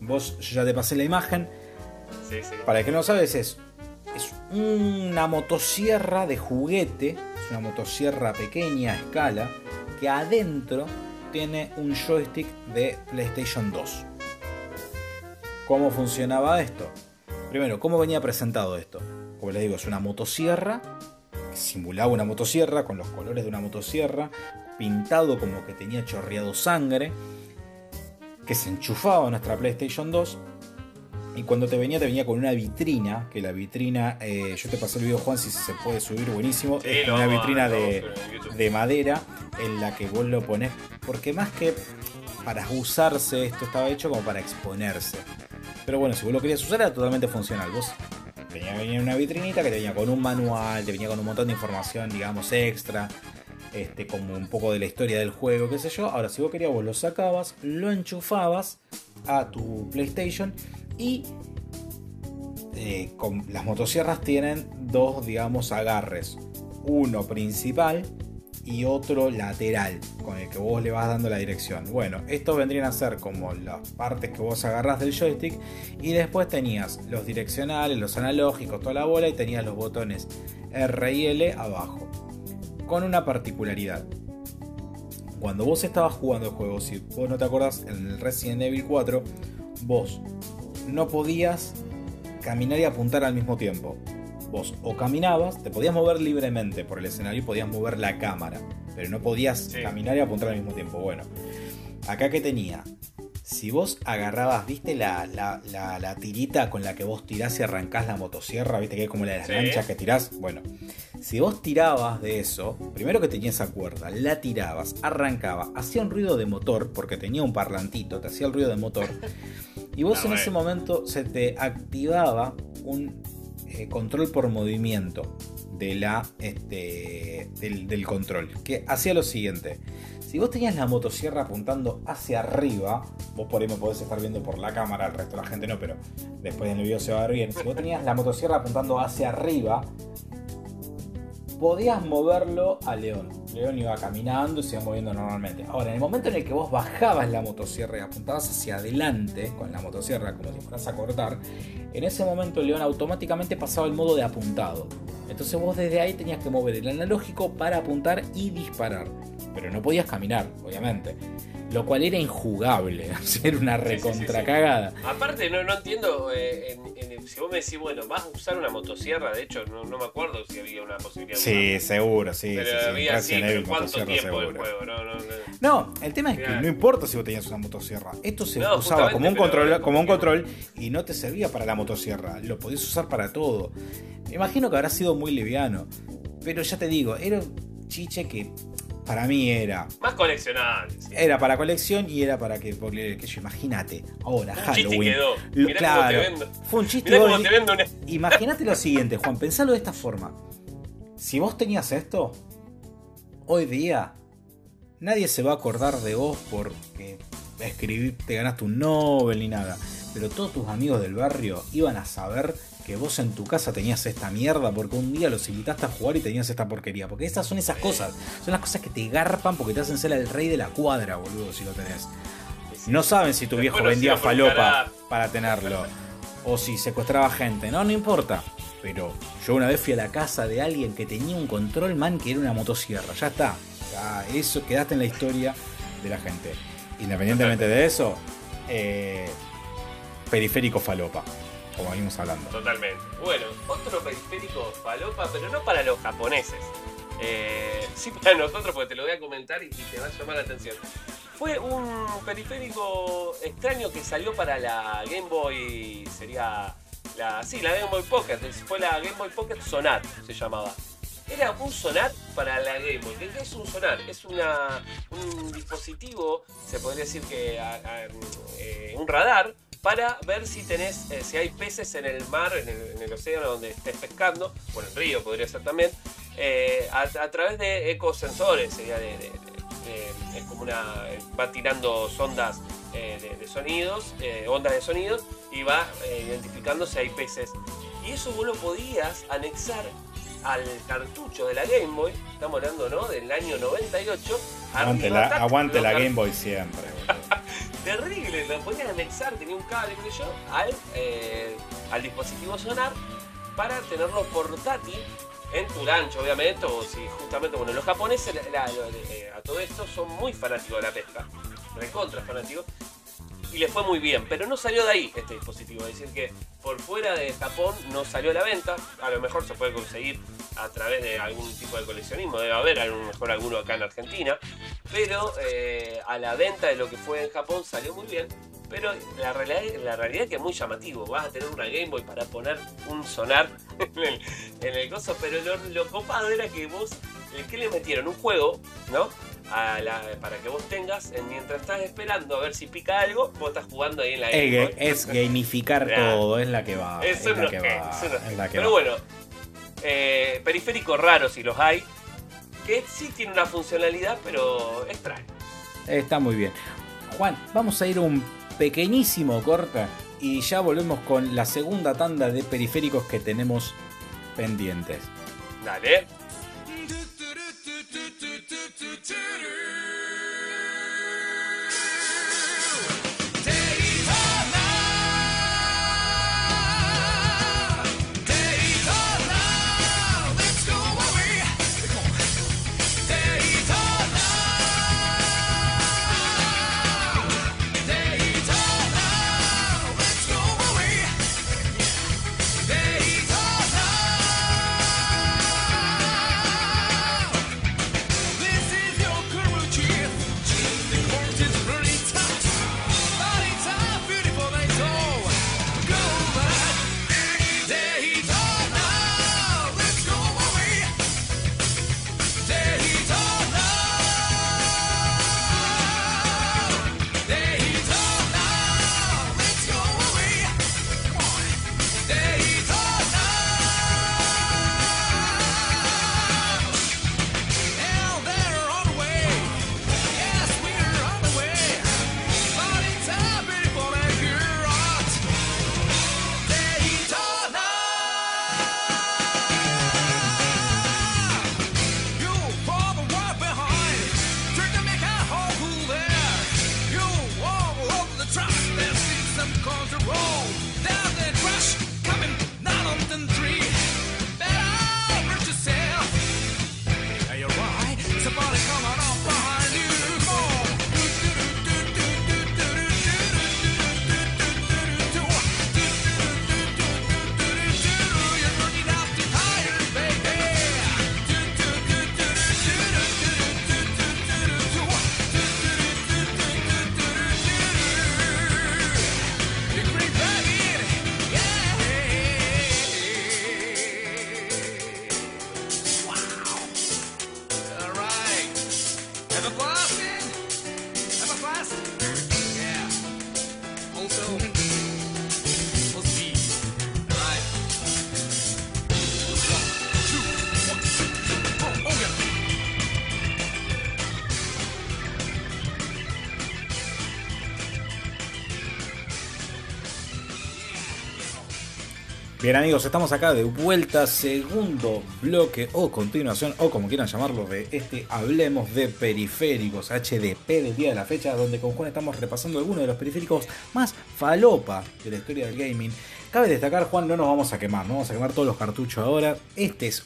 [SPEAKER 1] Vos ya te pasé la imagen.
[SPEAKER 2] Sí, sí.
[SPEAKER 1] Para el que no lo sabes, es, es una motosierra de juguete. Es una motosierra pequeña a escala. Que adentro tiene un joystick de PlayStation 2. ¿Cómo funcionaba esto? Primero, ¿cómo venía presentado esto? Como les digo, es una motosierra simulaba una motosierra con los colores de una motosierra, pintado como que tenía chorreado sangre, que se enchufaba a nuestra PlayStation 2 y cuando te venía, te venía con una vitrina, que la vitrina, eh, yo te pasé el video Juan, si se puede subir, buenísimo,
[SPEAKER 2] Sí,
[SPEAKER 1] es una vitrina de madera en la que vos lo pones, porque más que para usarse, esto estaba hecho como para exponerse. Pero bueno, si vos lo querías usar era totalmente funcional. Vos tenía venía una vitrinita que te venía con un manual, te venía con un montón de información, digamos, extra. Este, como un poco de la historia del juego, qué sé yo. Ahora, si vos querías, vos lo sacabas, lo enchufabas a tu PlayStation y eh, con, las motosierras tienen dos, digamos, agarres. Uno principal y otro lateral, con el que vos le vas dando la dirección. Bueno, estos vendrían a ser como las partes que vos agarrás del joystick y después tenías los direccionales, los analógicos, toda la bola y tenías los botones R y L abajo. Con una particularidad. Cuando vos estabas jugando el juego, si vos no te acordás, en el Resident Evil 4, vos no podías caminar y apuntar al mismo tiempo. Vos o caminabas, te podías mover libremente por el escenario y podías mover la cámara, pero no podías
[SPEAKER 2] Sí.
[SPEAKER 1] caminar y apuntar al mismo tiempo. Bueno, acá que tenía, si vos agarrabas, viste la, la- la- la tirita con la que vos tirás y arrancás la motosierra, viste que es como la de las
[SPEAKER 2] Sí.
[SPEAKER 1] lanchas que tirás, bueno, si vos tirabas de eso, primero que tenía esa cuerda, la tirabas, arrancaba, hacía un ruido de motor, porque tenía un parlantito, te hacía el ruido de motor, y vos
[SPEAKER 2] Ah,
[SPEAKER 1] en
[SPEAKER 2] bueno.
[SPEAKER 1] ese momento se te activaba un eh, control por movimiento de la, este, del, control, que hacía lo siguiente. Si vos tenías la motosierra apuntando hacia arriba, vos por ahí me podés estar viendo por la cámara, el resto de la gente no, pero después en el video se va a ver bien. Si vos tenías la motosierra apuntando hacia arriba, podías moverlo a León. León iba caminando y se iba moviendo normalmente. Ahora, en el momento en el que vos bajabas la motosierra y apuntabas hacia adelante con la motosierra como si fueras a cortar, en ese momento León automáticamente pasaba el modo de apuntado. Entonces vos desde ahí tenías que mover el analógico para apuntar y disparar. Pero no podías caminar, obviamente. Lo cual era injugable. Era una
[SPEAKER 2] Sí, sí, sí, sí.
[SPEAKER 1] recontracagada.
[SPEAKER 2] Aparte, no, no entiendo, eh, en- en- si vos me decís, bueno, vas a usar una motosierra, de hecho, no, no me acuerdo si había una posibilidad. de
[SPEAKER 1] Sí, seguro, sí.
[SPEAKER 2] Pero
[SPEAKER 1] sí, sí.
[SPEAKER 2] había así, pero ¿cuánto tiempo del
[SPEAKER 1] seguro.
[SPEAKER 2] juego? No, no, no.
[SPEAKER 1] No, el tema es que no importa si vos tenías una motosierra. Esto se
[SPEAKER 2] No,
[SPEAKER 1] usaba como un, control, como un control y no te servía para la motosierra. Lo podías usar para todo. Me imagino que habrá sido muy liviano. Pero ya te digo, era un chiche que para mí era.
[SPEAKER 2] Más coleccionable. sí.
[SPEAKER 1] Era para colección y era para que. Porque, que yo, imagínate, ahora
[SPEAKER 2] Un
[SPEAKER 1] Halloween.
[SPEAKER 2] quedó.
[SPEAKER 1] Lo-
[SPEAKER 2] Mirá
[SPEAKER 1] claro,
[SPEAKER 2] cómo te vendo.
[SPEAKER 1] fue un chiste.
[SPEAKER 2] Mirá
[SPEAKER 1] y vos
[SPEAKER 2] cómo te
[SPEAKER 1] decís-
[SPEAKER 2] vendo un...
[SPEAKER 1] Imagínate lo siguiente, Juan, pensalo de esta forma. Si vos tenías esto, hoy día nadie se va a acordar de vos porque escribí, te ganaste un Nobel ni nada. Pero todos tus amigos del barrio iban a saber que vos en tu casa tenías esta mierda porque un día los invitaste a jugar y tenías esta porquería. Porque esas son esas cosas. Son las cosas que te garpan porque te hacen ser el rey de la cuadra, boludo, si lo tenés. No saben si tu viejo vendía falopa para tenerlo. O si secuestraba gente. No, no importa. Pero yo una vez fui a la casa de alguien que tenía un control man que era una motosierra. Ya está. Ya eso quedaste en la historia de la gente. Independientemente de eso, eh, periférico falopa, como venimos hablando.
[SPEAKER 2] Totalmente. Bueno, otro periférico falopa, pero no para los japoneses. Eh, sí para nosotros, porque te lo voy a comentar y, y te va a llamar la atención. Fue un periférico extraño que salió para la Game Boy, sería la, sí, la Game Boy Pocket, fue la Game Boy Pocket Sonar, se llamaba. Era un sonar para la Game Boy. ¿Qué es un sonar? Es una, un dispositivo, se podría decir que eh, un radar para ver si tenés, eh, si hay peces en el mar, en el, océano donde estés pescando, o en el río podría ser también, eh, a, través de ecosensores, sería de, es como una, va tirando sondas eh, de, sonidos, eh, ondas de sonidos, y va eh, identificando si hay peces. Y eso vos lo podías anexar al cartucho de la Game Boy, estamos hablando ¿no? del año 98.
[SPEAKER 1] Aguante la, aguante la Game Boy siempre.
[SPEAKER 2] Terrible, lo podías anexar, tenía un cable, qué yo, al, eh, al dispositivo sonar para tenerlo portátil en tu lancho, obviamente, o si justamente, bueno, los japoneses la- la- lo- eh, a todo esto son muy fanáticos de la pesca, recontra fanáticos, y les fue muy bien, pero no salió de ahí este dispositivo, es decir que por fuera de Japón no salió a la venta, a lo mejor se puede conseguir a través de algún tipo de coleccionismo, debe haber a lo mejor alguno acá en Argentina, pero eh, a la venta de lo que fue en Japón salió muy bien. Pero la realidad, la realidad es que es muy llamativo. Vas a tener una Game Boy para poner un sonar en el, en el coso. Pero lo, lo copado era que vos, eh, ¿qué le metieron? Un juego, ¿no? A la- para que vos tengas, eh, mientras estás esperando a ver si pica algo, vos estás jugando ahí en la Game
[SPEAKER 1] Es,
[SPEAKER 2] Boy.
[SPEAKER 1] ga- es gamificar todo, es la que va.
[SPEAKER 2] Es
[SPEAKER 1] Es la que va.
[SPEAKER 2] es un ojete.
[SPEAKER 1] es la que
[SPEAKER 2] Pero
[SPEAKER 1] va.
[SPEAKER 2] bueno, eh, periféricos raros si los hay, que sí tiene una funcionalidad, pero extraña.
[SPEAKER 1] Está muy bien. Juan, vamos a ir un pequeñísimo corte y ya volvemos con la segunda tanda de periféricos que tenemos pendientes.
[SPEAKER 2] Dale.
[SPEAKER 3] Turner.
[SPEAKER 1] Bien amigos, estamos acá de vuelta, segundo bloque o continuación, o como quieran llamarlo, de este Hablemos de Periféricos, HDP del día de la fecha, donde con Juan estamos repasando algunos de los periféricos más falopa de la historia del gaming. Cabe destacar, Juan, no nos vamos a quemar, no vamos a quemar todos los cartuchos ahora. Este es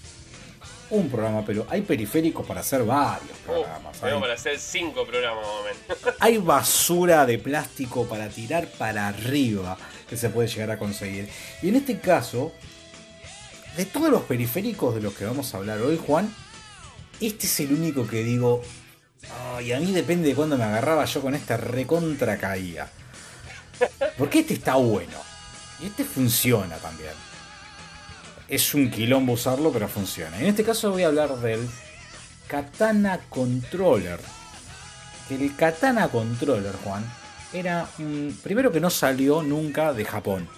[SPEAKER 1] un programa, pero hay periféricos para hacer varios
[SPEAKER 2] Uh,
[SPEAKER 1] programas. hay-
[SPEAKER 2] tengo para hacer cinco programas más o menos.
[SPEAKER 1] hay basura de plástico para tirar para arriba que se puede llegar a conseguir. Y en este caso, de todos los periféricos de los que vamos a hablar hoy, Juan, este es el único que digo, ay, a mí depende de cuándo me agarraba yo con esta recontra caída. Porque este está bueno. Y este funciona también. Es un quilombo usarlo, pero funciona. En este caso voy a hablar del Katana Controller. El Katana Controller, Juan, era un... Primero que no salió nunca de Japón.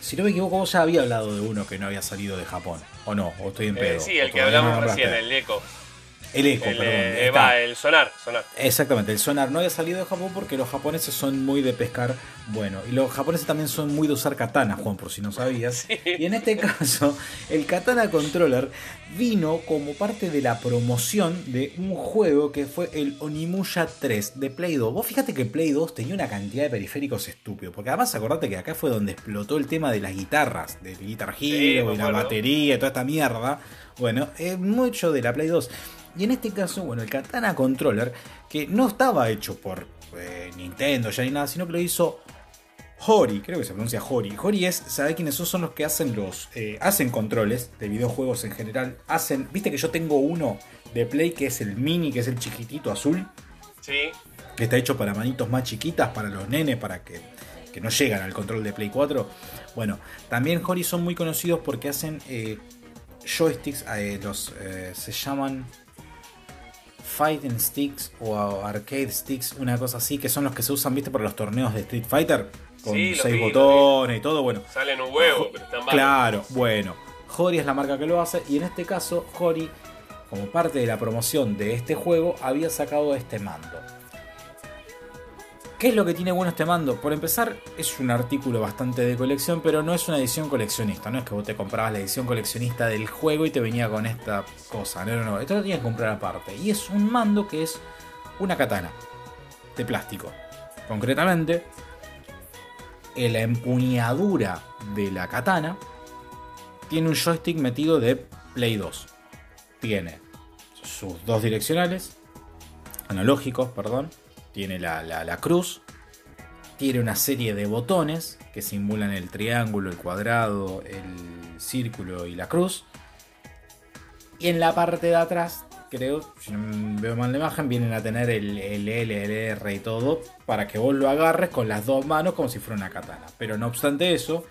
[SPEAKER 1] Si no me equivoco, vos ya había hablado de uno que no había salido de Japón. ¿O no? ¿O estoy en
[SPEAKER 2] Eh,
[SPEAKER 1] pedo?
[SPEAKER 2] sí,
[SPEAKER 1] ¿O
[SPEAKER 2] el que hablamos recién, el eco.
[SPEAKER 1] El Eco,
[SPEAKER 2] El,
[SPEAKER 1] perdón.
[SPEAKER 2] eh, va, el sonar, sonar.
[SPEAKER 1] Exactamente, el sonar no había salido de Japón porque los japoneses son muy de pescar. Bueno, y los japoneses también son muy de usar katana, Juan, por si no sabías. Y en este caso, el Katana Controller vino como parte de la promoción de un juego que fue el Onimusha 3 de Play 2. Vos fíjate que Play 2 tenía una cantidad de periféricos estúpidos, porque además acordate que acá fue donde explotó el tema de las guitarras, del Guitar Hero y la batería y toda esta mierda. Bueno, eh, mucho de la Play 2. Y en este caso, bueno, el Katana Controller, que no estaba hecho por eh, Nintendo ya ni nada, sino que lo hizo Hori, creo que se pronuncia Hori. Hori es, ¿sabe quiénes son? Son los que hacen los. eh, hacen controles de videojuegos en general. Hacen. Viste que yo tengo uno de Play que es el mini, que es el chiquitito azul.
[SPEAKER 2] Sí,
[SPEAKER 1] Que está hecho para manitos más chiquitas, para los nenes, para que, que no llegan al control de Play 4. Bueno, también Hori son muy conocidos porque hacen eh, joysticks, eh, los se llaman Fighting Sticks o Arcade Sticks, una cosa así, que son los que se usan, viste, para los torneos de Street Fighter, con
[SPEAKER 2] Sí,
[SPEAKER 1] seis
[SPEAKER 2] vi,
[SPEAKER 1] botones y todo, bueno.
[SPEAKER 2] salen un huevo, pero están.
[SPEAKER 1] Claro, bueno. Hori es la marca que lo hace y en este caso Hori, como parte de la promoción de este juego, había sacado este mando. ¿Qué es lo que tiene bueno este mando? Por empezar, es un artículo bastante de colección, pero no es una edición coleccionista. No es que vos te comprabas la edición coleccionista del juego y te venía con esta cosa. No, no, no. Esto lo tenías que comprar aparte. Y es un mando que es una katana de plástico. Concretamente, en la empuñadura de la katana tiene un joystick metido de Play 2. Tiene sus dos direccionales, analógicos, perdón. Tiene la, la- cruz. Tiene una serie de botones que simulan el triángulo, el cuadrado, el círculo y la cruz. Y en la parte de atrás, creo, si no veo mal la imagen, vienen a tener el, el R y todo para que vos lo agarres con las dos manos como si fuera una katana. Pero no obstante eso,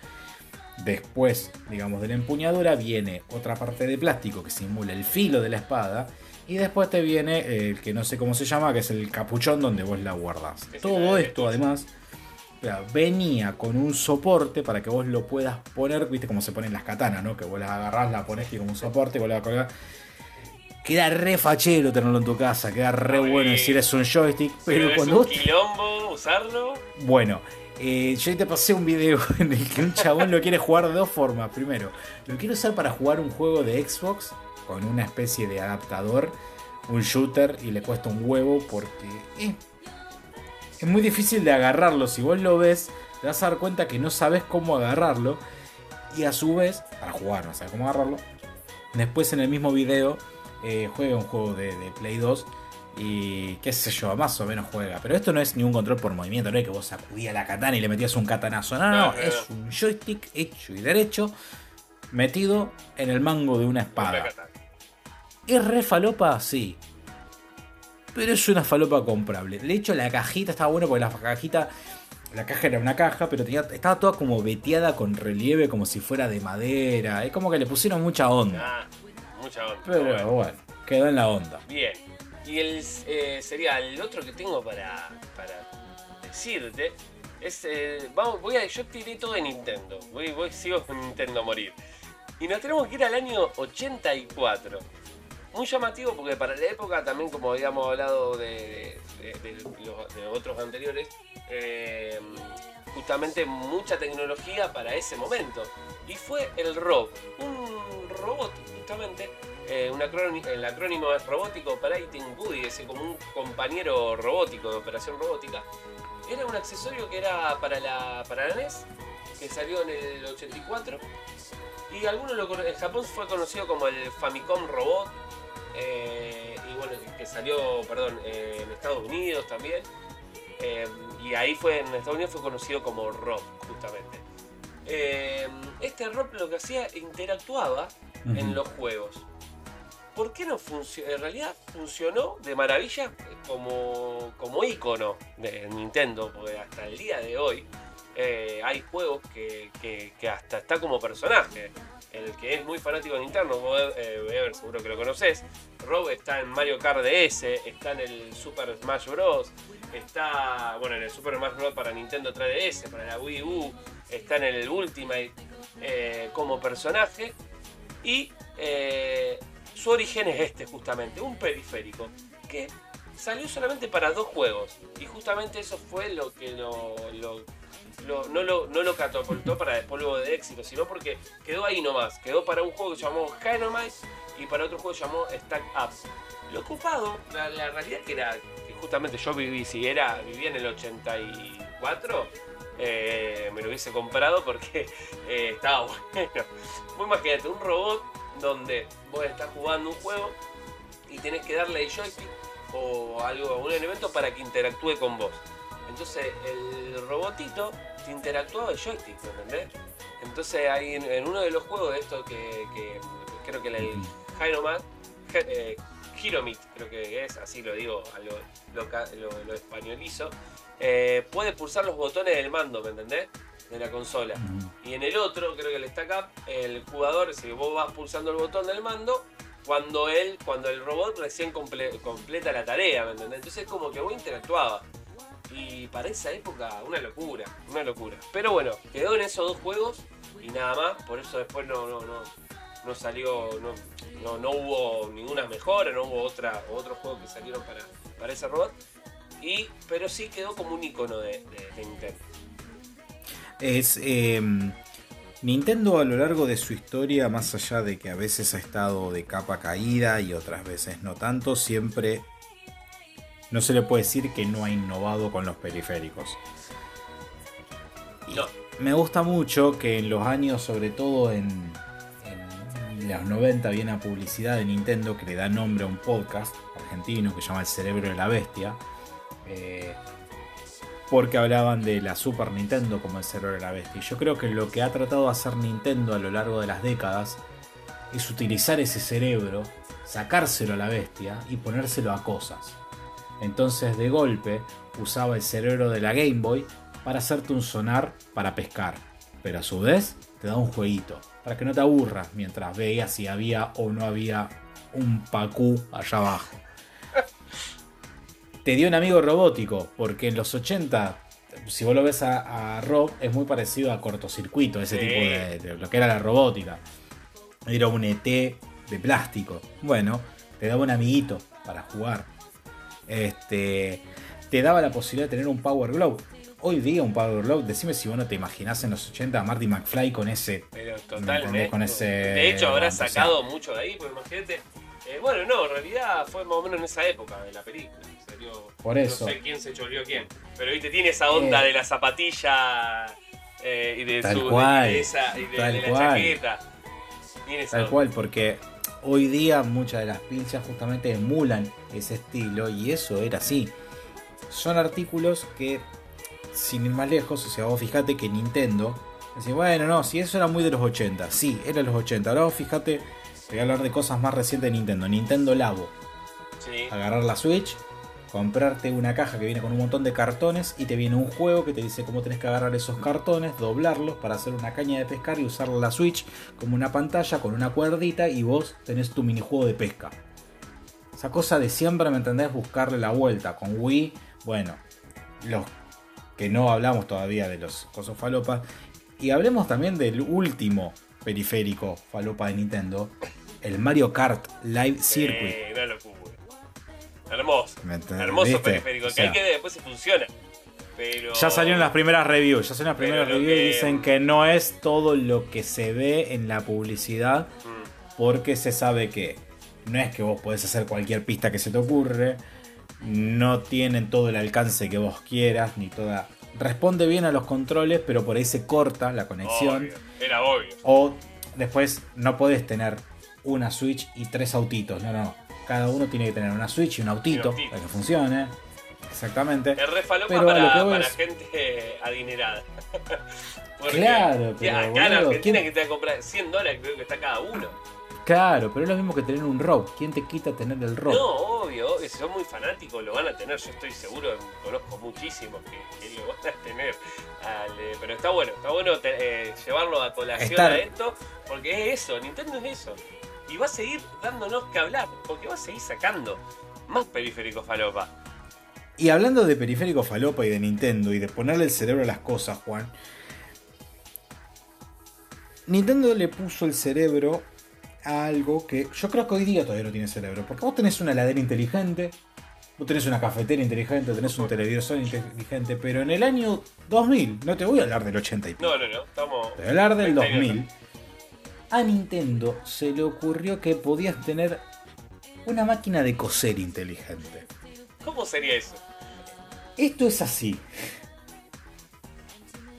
[SPEAKER 1] Después, digamos, de la empuñadura viene otra parte de plástico que simula el filo de la espada. Y después te viene el que no sé cómo se llama, que es el capuchón donde vos la guardás.
[SPEAKER 2] Es
[SPEAKER 1] Todo esto además venía con un soporte para que vos lo puedas poner, viste cómo se ponen las katanas, ¿no? Que vos las agarrás, la pones aquí como un soporte y vos la colgás. Queda re fachero tenerlo en tu casa, queda re bueno decir es un joystick, pero,
[SPEAKER 2] Pero es
[SPEAKER 1] cuando
[SPEAKER 2] un
[SPEAKER 1] vos
[SPEAKER 2] quilombo usarlo.
[SPEAKER 1] bueno, eh, yo te pasé un video en el que un chabón lo quiere jugar de dos formas. Primero, lo quiere usar para jugar un juego de Xbox con una especie de adaptador, un shooter, y le cuesta un huevo porque eh, es muy difícil de agarrarlo. Si vos lo ves, te vas a dar cuenta que no sabes cómo agarrarlo. Y a su vez, para jugar, no sabes cómo agarrarlo. Después en el mismo video eh, juega un juego de, de Play 2 y qué sé yo, más o menos juega. Pero esto no es ningún control por movimiento, no es que vos sacudías la katana y le metías un katanazo. No, no,
[SPEAKER 2] No,
[SPEAKER 1] es un joystick hecho y derecho metido en el mango de una espada. ¿Es re falopa? Sí. Pero es una falopa comprable. De hecho, la cajita estaba bueno porque la cajita. La caja era una caja, pero tenía, estaba toda como veteada con relieve, como si fuera de madera. Es como que le pusieron mucha onda.
[SPEAKER 2] Ah, mucha onda.
[SPEAKER 1] Pero
[SPEAKER 2] Bueno,
[SPEAKER 1] bueno, quedó en la onda.
[SPEAKER 2] Bien. Y el eh, sería el otro que tengo para, para decirte. Es, eh, vamos, voy a, yo tiré todo de Nintendo. Voy, voy, sigo con Nintendo a morir. Y nos tenemos que ir al año 84. Muy llamativo porque para la época también, como habíamos hablado de, los, otros anteriores, eh, justamente mucha tecnología para ese momento. Y fue el ROB, un robot justamente, eh, un acrónimo, el acrónimo es Robótico Operating Buddy, es como un compañero robótico de operación robótica. Era un accesorio que era para la, para la NES que salió en el 84. Y algunos lo en Japón fue conocido como el Famicom Robot. Eh, y bueno, que salió, perdón, eh, en Estados Unidos también. Eh, y ahí fue, en Estados Unidos fue conocido como Rob, justamente. Este Rob lo que hacía, interactuaba en
[SPEAKER 1] Ujú.
[SPEAKER 2] los juegos. ¿Por qué no funcionó? En realidad funcionó de maravilla como, como ícono de Nintendo, porque hasta el día de hoy hay juegos que, que- que hasta está como personaje. El que es muy fanático de Nintendo, vos, eh, seguro que lo conoces. Rob está en Mario Kart DS, está en el Super Smash Bros. Está, bueno, en el Super Smash Bros. para Nintendo 3DS, para la Wii U. Está en el Ultimate eh, como personaje. Y eh, su origen es este, justamente, un periférico que salió solamente para dos juegos. Y justamente eso fue lo que lo- no, lo, no lo catapultó para después luego de éxito, sino porque quedó ahí nomás. Quedó para un juego que llamó Dynamite y para otro juego que llamó Stack Up. Lo ocupado, la, realidad que era que justamente yo viví, si era, vivía en el 84, eh, me lo hubiese comprado porque eh, estaba bueno. Vos imagínate, un robot donde vos estás jugando un juego y tenés que darle el joystick o algo, un elemento para que interactúe con vos. Entonces el robotito te interactuaba el joystick, ¿me entendés? Entonces hay en, en uno de los juegos de esto que, que creo que el Hyromat, eh, Hiromit, creo que es, así lo digo, lo, lo, ca- lo- lo españolizo, eh, puede pulsar los botones del mando, ¿me entendés? De la consola. Y en el otro, creo que el Stack Up, el jugador, si vos vas pulsando el botón del mando, cuando él, cuando el robot recién comple- completa la tarea, ¿me entendés? Entonces es como que vos interactuaba. Y para esa época, una locura, una locura. Pero bueno, quedó en esos dos juegos y nada más, por eso después no, no, no, no salió, no, no, no hubo ninguna mejora, no hubo otra, otro juego que salieron para, para ese robot. Y, pero sí quedó como un icono de, Nintendo.
[SPEAKER 1] Es eh, Nintendo a lo largo de su historia, más allá de que a veces ha estado de capa caída y otras veces no tanto, siempre no se le puede decir que no ha innovado con los periféricos.
[SPEAKER 2] No.
[SPEAKER 1] Me gusta mucho que en los años, sobre todo en, en los 90, había una publicidad de Nintendo que le da nombre a un podcast argentino que se llama El Cerebro de la Bestia. Eh, porque hablaban de la Super Nintendo como el cerebro de la bestia. Y yo creo que lo que ha tratado de hacer Nintendo a lo largo de las décadas es utilizar ese cerebro, sacárselo a la bestia y ponérselo a cosas. Entonces de golpe usaba el cerebro de la Game Boy para hacerte un sonar para pescar. Pero a su vez te da un jueguito, para que no te aburras mientras veías si había o no había un pacú allá abajo te dio un amigo robótico, porque en los 80, si vos lo ves a, a Rob, es muy parecido a cortocircuito, ese
[SPEAKER 2] Sí.
[SPEAKER 1] tipo de, de lo que era la robótica. Era un ET de plástico. Bueno, te daba un amiguito para jugar. Este, te daba la posibilidad de tener un Power Glove. Hoy día un Power Glove, decime si vos no te imaginás en los 80 a Marty McFly con ese
[SPEAKER 2] Pero totalmente.
[SPEAKER 1] Con ese-
[SPEAKER 2] de hecho, habrá
[SPEAKER 1] o sea,
[SPEAKER 2] sacado mucho de ahí, porque imagínate. eh, bueno, no, en realidad fue más o menos en esa época de la película. Salió,
[SPEAKER 1] Por eso.
[SPEAKER 2] No sé quién se choreó quién. Pero viste, tiene esa onda
[SPEAKER 1] Eh.
[SPEAKER 2] de la zapatilla eh, y de
[SPEAKER 1] Tal
[SPEAKER 2] su.
[SPEAKER 1] cual,
[SPEAKER 2] de, esa, y de,
[SPEAKER 1] tal
[SPEAKER 2] de la
[SPEAKER 1] cual.
[SPEAKER 2] chaqueta.
[SPEAKER 1] Tal
[SPEAKER 2] onda.
[SPEAKER 1] cual, porque hoy día muchas de las pinchas justamente emulan ese estilo y eso era así. Son artículos que, sin ir más lejos, o sea, vos fijate que Nintendo, decís, bueno, no, si eso era muy de los 80, sí, era de los 80. Ahora vos fijate, te voy a hablar de cosas más recientes de Nintendo. Nintendo Labo,
[SPEAKER 2] Sí.
[SPEAKER 1] agarrar la Switch, comprarte una caja que viene con un montón de cartones y te viene un juego que te dice cómo tenés que agarrar esos cartones, doblarlos para hacer una caña de pescar y usar la Switch como una pantalla con una cuerdita y vos tenés tu minijuego de pesca. Esa cosa de siempre, ¿me entendés? Buscarle la vuelta. Con Wii, bueno, los que no hablamos todavía de los cosos falopas. Y hablemos también del último periférico falopa de Nintendo, el Mario Kart Live Circuit.
[SPEAKER 2] Eh, locura. Hermoso.
[SPEAKER 1] ¿Me entendés?
[SPEAKER 2] Hermoso
[SPEAKER 1] ¿Viste?
[SPEAKER 2] periférico.
[SPEAKER 1] O
[SPEAKER 2] que hay que ver después si funciona. Pero.
[SPEAKER 1] Ya salieron las primeras reviews, ya salieron las primeras reviews y dicen que no es todo lo que se ve en la publicidad
[SPEAKER 2] Mm.
[SPEAKER 1] porque se sabe que no es que vos podés hacer cualquier pista que se te ocurre, no tienen todo el alcance que vos quieras, ni toda responde bien a los controles, pero por ahí se corta la conexión.
[SPEAKER 2] Obvio, Era obvio.
[SPEAKER 1] O después no podés tener una Switch y tres autitos. No, no. Cada uno tiene que tener una Switch y un autito,
[SPEAKER 2] Y un autito.
[SPEAKER 1] para que funcione. Exactamente.
[SPEAKER 2] Es re falopa
[SPEAKER 1] Pero lo
[SPEAKER 2] para,
[SPEAKER 1] que voy
[SPEAKER 2] para
[SPEAKER 1] es-
[SPEAKER 2] gente adinerada.
[SPEAKER 1] Claro, pero,
[SPEAKER 2] acá en
[SPEAKER 1] boludo,
[SPEAKER 2] Argentina
[SPEAKER 1] ¿quién-
[SPEAKER 2] que te va a comprar 100 dólares creo que está cada uno.
[SPEAKER 1] Claro, pero es lo mismo que tener un ROG. ¿Quién te quita tener el ROG?
[SPEAKER 2] No, obvio, obvio, si son muy fanáticos lo van a tener, yo estoy seguro, conozco muchísimos que, que lo van a tener. al, eh, pero está bueno, está bueno te- eh, llevarlo a colación
[SPEAKER 1] Estar-
[SPEAKER 2] a esto, porque es eso, Nintendo es eso. Y va a seguir dándonos que hablar, porque va a seguir sacando más periféricos falopa.
[SPEAKER 1] Y hablando de periférico falopa y de Nintendo y de ponerle el cerebro a las cosas, Juan. Nintendo le puso el cerebro a algo que yo creo que hoy día todavía no tiene cerebro. Porque vos tenés una heladera inteligente, vos tenés una cafetera inteligente, tenés un televisor inteligente, pero en el año 2000, no te voy a hablar del 80 y pico,
[SPEAKER 2] No, no, no, estamos...
[SPEAKER 1] te voy a hablar del
[SPEAKER 2] 20 años
[SPEAKER 1] 2000. A Nintendo se le ocurrió que podías tener una máquina de coser inteligente.
[SPEAKER 2] ¿Cómo sería eso?
[SPEAKER 1] Esto es así.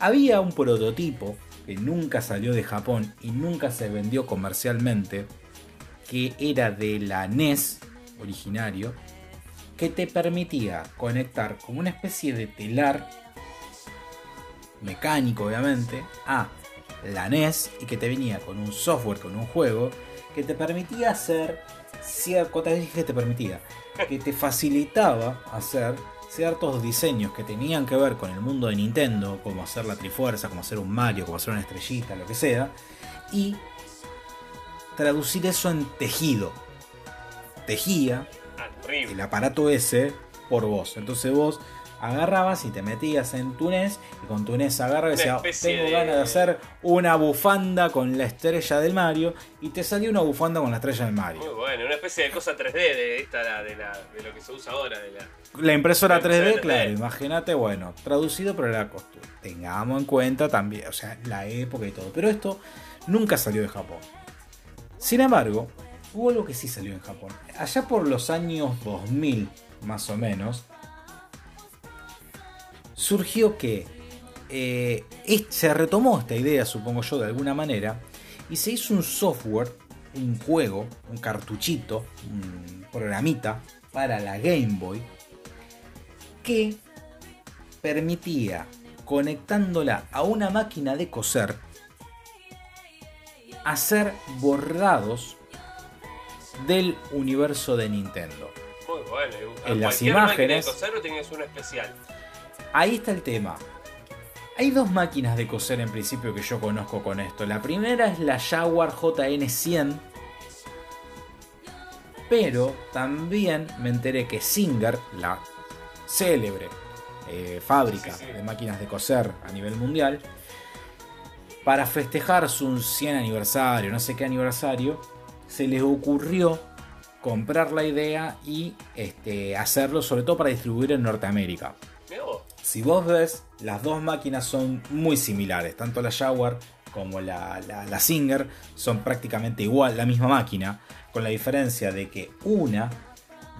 [SPEAKER 1] Había un prototipo que nunca salió de Japón y nunca se vendió comercialmente, que era de la NES originario, que te permitía conectar como una especie de telar mecánico obviamente a la NES y que te venía con un software, con un juego que te permitía hacer ciertas ¿cuántas veces dije te permitía? que te facilitaba hacer ciertos diseños que tenían que ver con el mundo de Nintendo, como hacer la Trifuerza, como hacer un Mario, como hacer una estrellita, lo que sea, y traducir eso en tejido. Tejía
[SPEAKER 2] Ah,
[SPEAKER 1] el aparato ese por vos. Entonces vos agarrabas y te metías en tu NES y con tu NES agarrabas y decías, tengo
[SPEAKER 2] de-
[SPEAKER 1] ganas de hacer una bufanda con la estrella del Mario y te salió una bufanda con la estrella del Mario.
[SPEAKER 2] Muy bueno, una especie de cosa 3D de esta, de, la, de lo que se usa ahora, de la...
[SPEAKER 1] La impresora
[SPEAKER 2] La impresora
[SPEAKER 1] 3D,
[SPEAKER 2] 3D.
[SPEAKER 1] claro, imagínate, bueno, traducido pero la costura. Tengamos en cuenta también, o sea, la época y todo. Pero esto nunca salió de Japón. Sin embargo, hubo algo que sí salió en Japón. Allá por los años 2000, más o menos, surgió que eh, se retomó esta idea, supongo yo, de alguna manera, y se hizo un software, un juego, un cartuchito, un programita para la Game Boy que permitía, conectándola a una máquina de coser, hacer bordados del universo de Nintendo.
[SPEAKER 2] Muy bueno.
[SPEAKER 1] En las imágenes-
[SPEAKER 2] de coser o tenías uno especial.
[SPEAKER 1] Ahí está el tema. Hay dos máquinas de coser en principio que yo conozco con esto. La primera es la Jaguar JN100. Pero también me enteré que Singer, la célebre eh, fábrica de máquinas de coser a nivel mundial, para festejar su 100 aniversario, no sé qué aniversario, se les ocurrió comprar la idea y este, hacerlo sobre todo para distribuir en Norteamérica. Si vos ves, las dos máquinas son muy similares, tanto la Jaguar como la, la- Singer son prácticamente igual, la misma máquina, con la diferencia de que una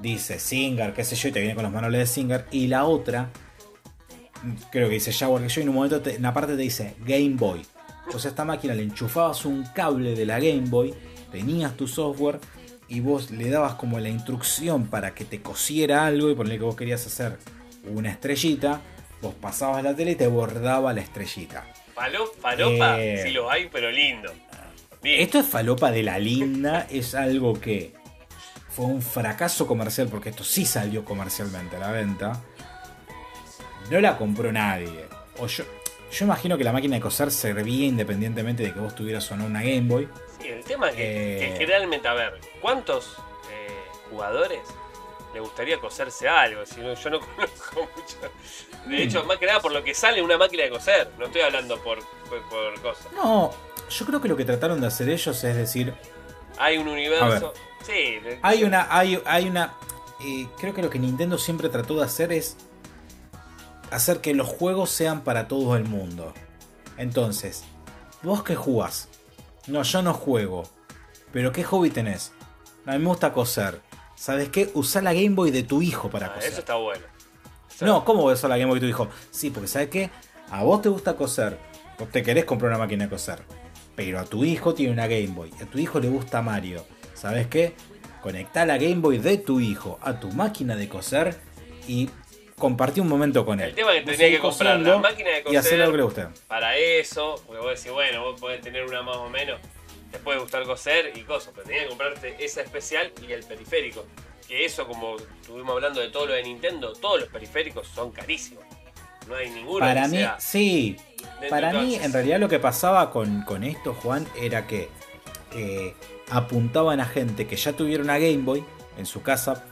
[SPEAKER 1] dice Singer, qué sé yo, y te viene con los manuales de Singer, y la otra, creo que dice Jaguar, que yo, y en un momento en la parte te dice Game Boy. Entonces a esta máquina le enchufabas un cable de la Game Boy, tenías tu software y vos le dabas como la instrucción para que te cosiera algo y ponerle que vos querías hacer una estrellita, vos pasabas la tele y te bordaba la estrellita.
[SPEAKER 2] Falopa,
[SPEAKER 1] Eh.
[SPEAKER 2] sí lo hay, pero lindo. Bien.
[SPEAKER 1] Esto es falopa de la linda, es algo que fue un fracaso comercial porque esto sí salió comercialmente a la venta. No la compró nadie. O yo, yo imagino que la máquina de coser servía independientemente de que vos tuvieras o no una Game Boy.
[SPEAKER 2] Sí, el tema es que,
[SPEAKER 1] Eh.
[SPEAKER 2] que generalmente, a ver, ¿cuántos eh, jugadores le gustaría coserse algo? Si no, yo no conozco mucho. De hecho, más que nada por lo que sale una máquina de coser. No estoy hablando por, por, por cosas.
[SPEAKER 1] No, yo creo que lo que trataron de hacer ellos es decir,
[SPEAKER 2] Hay un universo. Sí,
[SPEAKER 1] Hay una, hay, hay una. eh, creo que lo que Nintendo siempre trató de hacer es hacer que los juegos sean para todo el mundo. Entonces, ¿vos qué jugás? No, yo no juego. ¿Pero qué hobby tenés? A mí me gusta coser. ¿Sabes qué? Usá la Game Boy de tu hijo para
[SPEAKER 2] Ah,
[SPEAKER 1] coser.
[SPEAKER 2] eso está bueno.
[SPEAKER 1] No, ¿cómo voy a usar la Game Boy de tu hijo? Sí, porque ¿sabes qué? A vos te gusta coser. Vos te querés comprar una máquina de coser. Pero a tu hijo tiene una Game Boy. A tu hijo le gusta Mario. ¿Sabes qué? Conectá la Game Boy de tu hijo a tu máquina de coser y compartí un momento con él.
[SPEAKER 2] El tema es que tenía que comprar la máquina de
[SPEAKER 1] Y
[SPEAKER 2] coser.
[SPEAKER 1] hacer lo que le guste.
[SPEAKER 2] Para eso, porque vos decís, bueno, vos podés tener una más o menos, te puede gustar coser y cosas, pero tenías que comprarte esa especial y el periférico. Que eso, como estuvimos hablando de todo lo de Nintendo, todos los periféricos son carísimos. No hay ninguno
[SPEAKER 1] Para
[SPEAKER 2] que
[SPEAKER 1] mí,
[SPEAKER 2] sea
[SPEAKER 1] sí. Para mí, en realidad, lo que pasaba con, con esto, Juan, era que eh, apuntaban a gente que ya tuviera una Game Boy en su casa.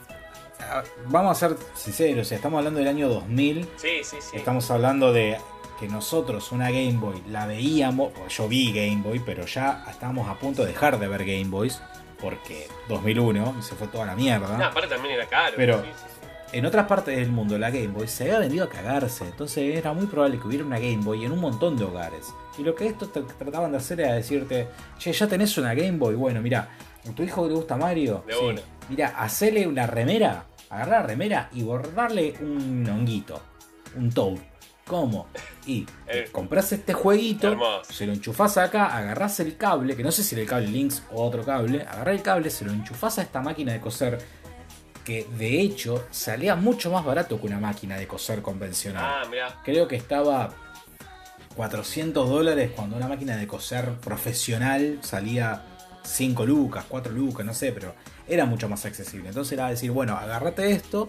[SPEAKER 1] Vamos a ser sinceros, o sea, estamos hablando del año 2000.
[SPEAKER 2] Sí, sí, sí.
[SPEAKER 1] Estamos hablando de que nosotros una Game Boy la veíamos. Yo vi Game Boy, pero ya estábamos a punto de dejar de ver Game Boys. Porque 2001 y se fue toda la mierda.
[SPEAKER 2] No, aparte también era caro.
[SPEAKER 1] Pero-
[SPEAKER 2] sí, sí, sí.
[SPEAKER 1] En otras partes del mundo la Game Boy se había vendido a cagarse, entonces era muy probable que hubiera una Game Boy en un montón de hogares. Y lo que estos tra- trataban de hacer era decirte, che, ya tenés una Game Boy, bueno, mira, ¿a tu hijo le gusta Mario?
[SPEAKER 2] De una.
[SPEAKER 1] Mira, hacele una remera, agarrar la remera y bordarle un honguito, un toad. ¿Cómo? Y
[SPEAKER 2] Eh.
[SPEAKER 1] compras este jueguito,
[SPEAKER 2] Hermoso.
[SPEAKER 1] se lo enchufás acá, agarrás el cable, que no sé si era el cable Lynx o otro cable, agarrás el cable, se lo enchufás a esta máquina de coser que de hecho salía mucho más barato que una máquina de coser convencional.
[SPEAKER 2] Ah, mirá.
[SPEAKER 1] Creo que estaba 400 dólares cuando una máquina de coser profesional salía 5 lucas, 4 lucas, no sé, pero era mucho más accesible. Entonces era decir, bueno, agárrate esto,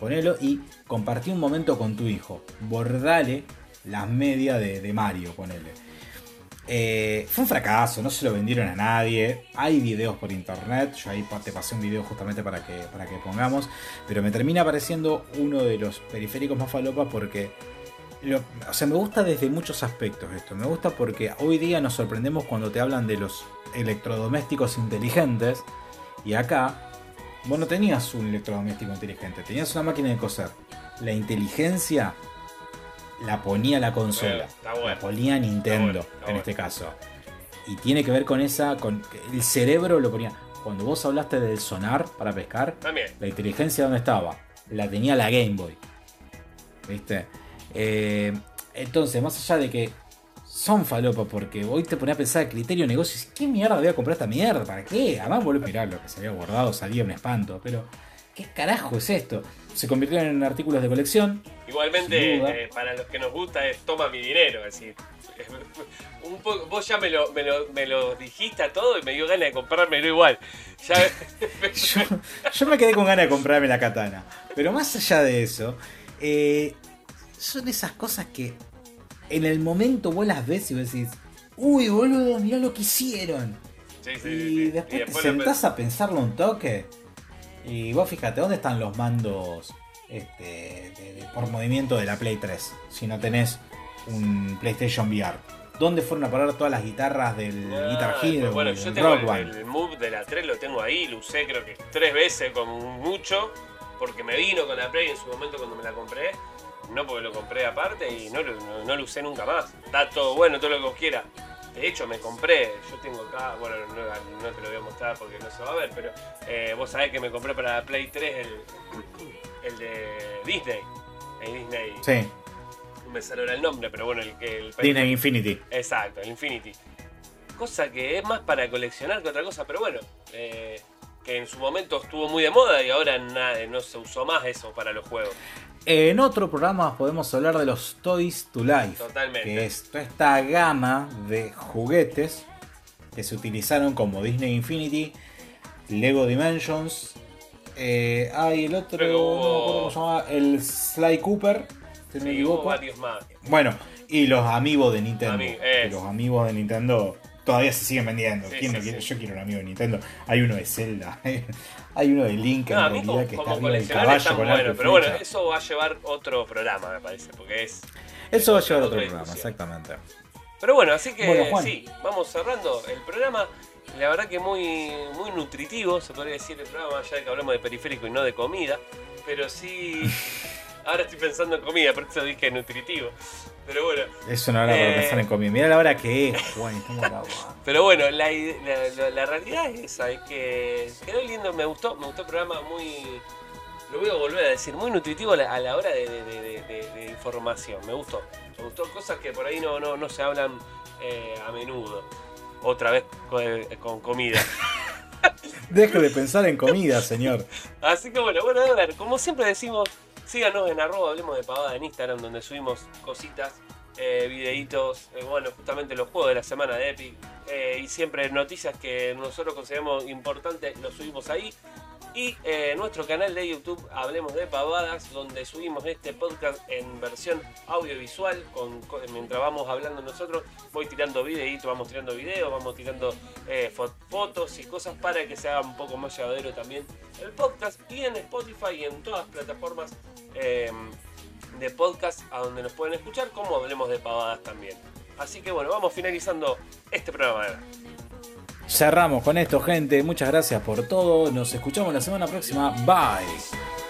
[SPEAKER 1] ponelo y compartí un momento con tu hijo. Bordale las medias de, de Mario, ponele. Eh, fue un fracaso, no se lo vendieron a nadie. Hay videos por internet. Yo ahí te pasé un video justamente para que, para que pongamos. Pero me termina pareciendo uno de los periféricos más falopa porque. lo- o sea, me gusta desde muchos aspectos esto. Me gusta porque hoy día nos sorprendemos cuando te hablan de los electrodomésticos inteligentes. Y acá, vos no tenías un electrodoméstico inteligente, tenías una máquina de coser. La inteligencia la ponía la consola.
[SPEAKER 2] Bueno.
[SPEAKER 1] La ponía Nintendo,
[SPEAKER 2] Está bueno, está
[SPEAKER 1] en este caso. Y tiene que ver con esa. con El cerebro lo ponía. Cuando vos hablaste del sonar para pescar,
[SPEAKER 2] También.
[SPEAKER 1] la inteligencia dónde estaba? La tenía la Game Boy. ¿Viste? Eh, entonces, más allá de que son falopa, porque hoy te ponés a pensar el criterio de negocio, y decís, ¿qué mierda voy a comprar esta mierda? ¿Para qué? Además, a mirar lo que se había guardado, salía un espanto. Pero, ¿qué carajo es esto? Se convirtieron en artículos de colección.
[SPEAKER 2] Igualmente, eh, para los que nos gusta es toma mi dinero, es decir. Un poco, vos ya me lo, me, lo, me lo dijiste a todo y me dio ganas de comprármelo igual. Ya,
[SPEAKER 1] Yo, yo me quedé con ganas de comprarme la katana. Pero más allá de eso, eh, son esas cosas que en el momento vos las ves y vos decís, uy, boludo, mirá lo que hicieron.
[SPEAKER 2] Sí, sí, sí,
[SPEAKER 1] Y
[SPEAKER 2] sí.
[SPEAKER 1] después,
[SPEAKER 2] Y
[SPEAKER 1] te
[SPEAKER 2] después
[SPEAKER 1] sentás a pensarlo un toque. Y vos fíjate, ¿dónde están los mandos este, de- de- por movimiento de la Play 3? Si no tenés un PlayStation VR. ¿Dónde fueron a parar todas las guitarras del
[SPEAKER 2] Ah,
[SPEAKER 1] Guitar Hero?
[SPEAKER 2] Bueno,
[SPEAKER 1] del
[SPEAKER 2] yo tengo el, el move de la 3, lo tengo ahí, lo usé creo que tres veces como mucho, porque me vino con la Play en su momento cuando me la compré, no porque lo compré aparte y no, lo- no, no lo usé nunca más. Está todo bueno, todo lo que vos quieras. De hecho, me compré, yo tengo acá, bueno, no, no te lo voy a mostrar porque no se va a ver, pero eh, vos sabés que me compré para la Play 3 el, el de Disney. El Disney,
[SPEAKER 1] Sí,
[SPEAKER 2] no me ahora el nombre, pero bueno, el que... El,
[SPEAKER 1] Disney Infinity.
[SPEAKER 2] Exacto, el Infinity. Cosa que es más para coleccionar que otra cosa, pero bueno, eh, que en su momento estuvo muy de moda y ahora na- no se usó más eso para los juegos.
[SPEAKER 1] En otro programa podemos hablar de los Toys to Life.
[SPEAKER 2] Totalmente.
[SPEAKER 1] Que es toda esta gama de juguetes que se utilizaron como Disney Infinity, Lego Dimensions. Eh, hay el otro, no cómo se llama, el Sly Cooper, si me equivoco.
[SPEAKER 2] varios más.
[SPEAKER 1] Bueno, y los amigos de Nintendo.
[SPEAKER 2] Ami-
[SPEAKER 1] que
[SPEAKER 2] es.
[SPEAKER 1] los amigos de Nintendo todavía se siguen vendiendo.
[SPEAKER 2] Sí,
[SPEAKER 1] ¿Quién no
[SPEAKER 2] sí,
[SPEAKER 1] quiere?
[SPEAKER 2] sí.
[SPEAKER 1] Yo quiero un amigo de Nintendo. Hay uno de Zelda, hay uno de Link en
[SPEAKER 2] No,
[SPEAKER 1] realidad
[SPEAKER 2] como,
[SPEAKER 1] que
[SPEAKER 2] como
[SPEAKER 1] está
[SPEAKER 2] coleccionar
[SPEAKER 1] caballo
[SPEAKER 2] está
[SPEAKER 1] con
[SPEAKER 2] bueno, pero bueno, eso va a llevar otro programa, me parece, porque es...
[SPEAKER 1] Eso va a llevar otro programa,
[SPEAKER 2] discusión.
[SPEAKER 1] exactamente.
[SPEAKER 2] Pero bueno, así que
[SPEAKER 1] Bueno,
[SPEAKER 2] sí, vamos cerrando el programa. La verdad que muy, muy nutritivo, se podría decir el programa, ya que hablamos de periférico y no de comida. Pero sí, ahora estoy pensando en comida, por eso dije nutritivo. Pero bueno,
[SPEAKER 1] Es una hora para
[SPEAKER 2] Eh.
[SPEAKER 1] pensar en comida. Mira la hora que es, Juan.
[SPEAKER 2] pero bueno, la, la, realidad es esa, es que quedó lindo, me gustó, me gustó el programa muy, Lo voy a volver a decir, muy nutritivo a la, a la hora de, de- información. Me gustó. Me gustó cosas que por ahí no, no, no se hablan eh, a menudo. Otra vez con, eh, con comida.
[SPEAKER 1] Deje de pensar en comida, señor.
[SPEAKER 2] Así que bueno, bueno, a ver, como siempre decimos, síganos en arroba, hablemos de pavada en Instagram, donde subimos cositas, eh, videitos, eh, bueno, justamente los juegos de la semana de Epic, eh, y siempre noticias que nosotros consideramos importantes, los subimos ahí. Y nuestro canal de YouTube, Hablemos de Pavadas, donde subimos este podcast en versión audiovisual, mientras vamos hablando nosotros, voy tirando videitos, vamos tirando videos, vamos tirando fo- fotos y cosas para que se haga un poco más llevadero también el podcast y en Spotify y en todas las plataformas de podcast a donde nos pueden escuchar, como hablemos de pavadas también. Así que bueno, vamos finalizando este programa.
[SPEAKER 1] Cerramos con esto, gente. Muchas gracias por todo. Nos escuchamos la semana próxima. Bye.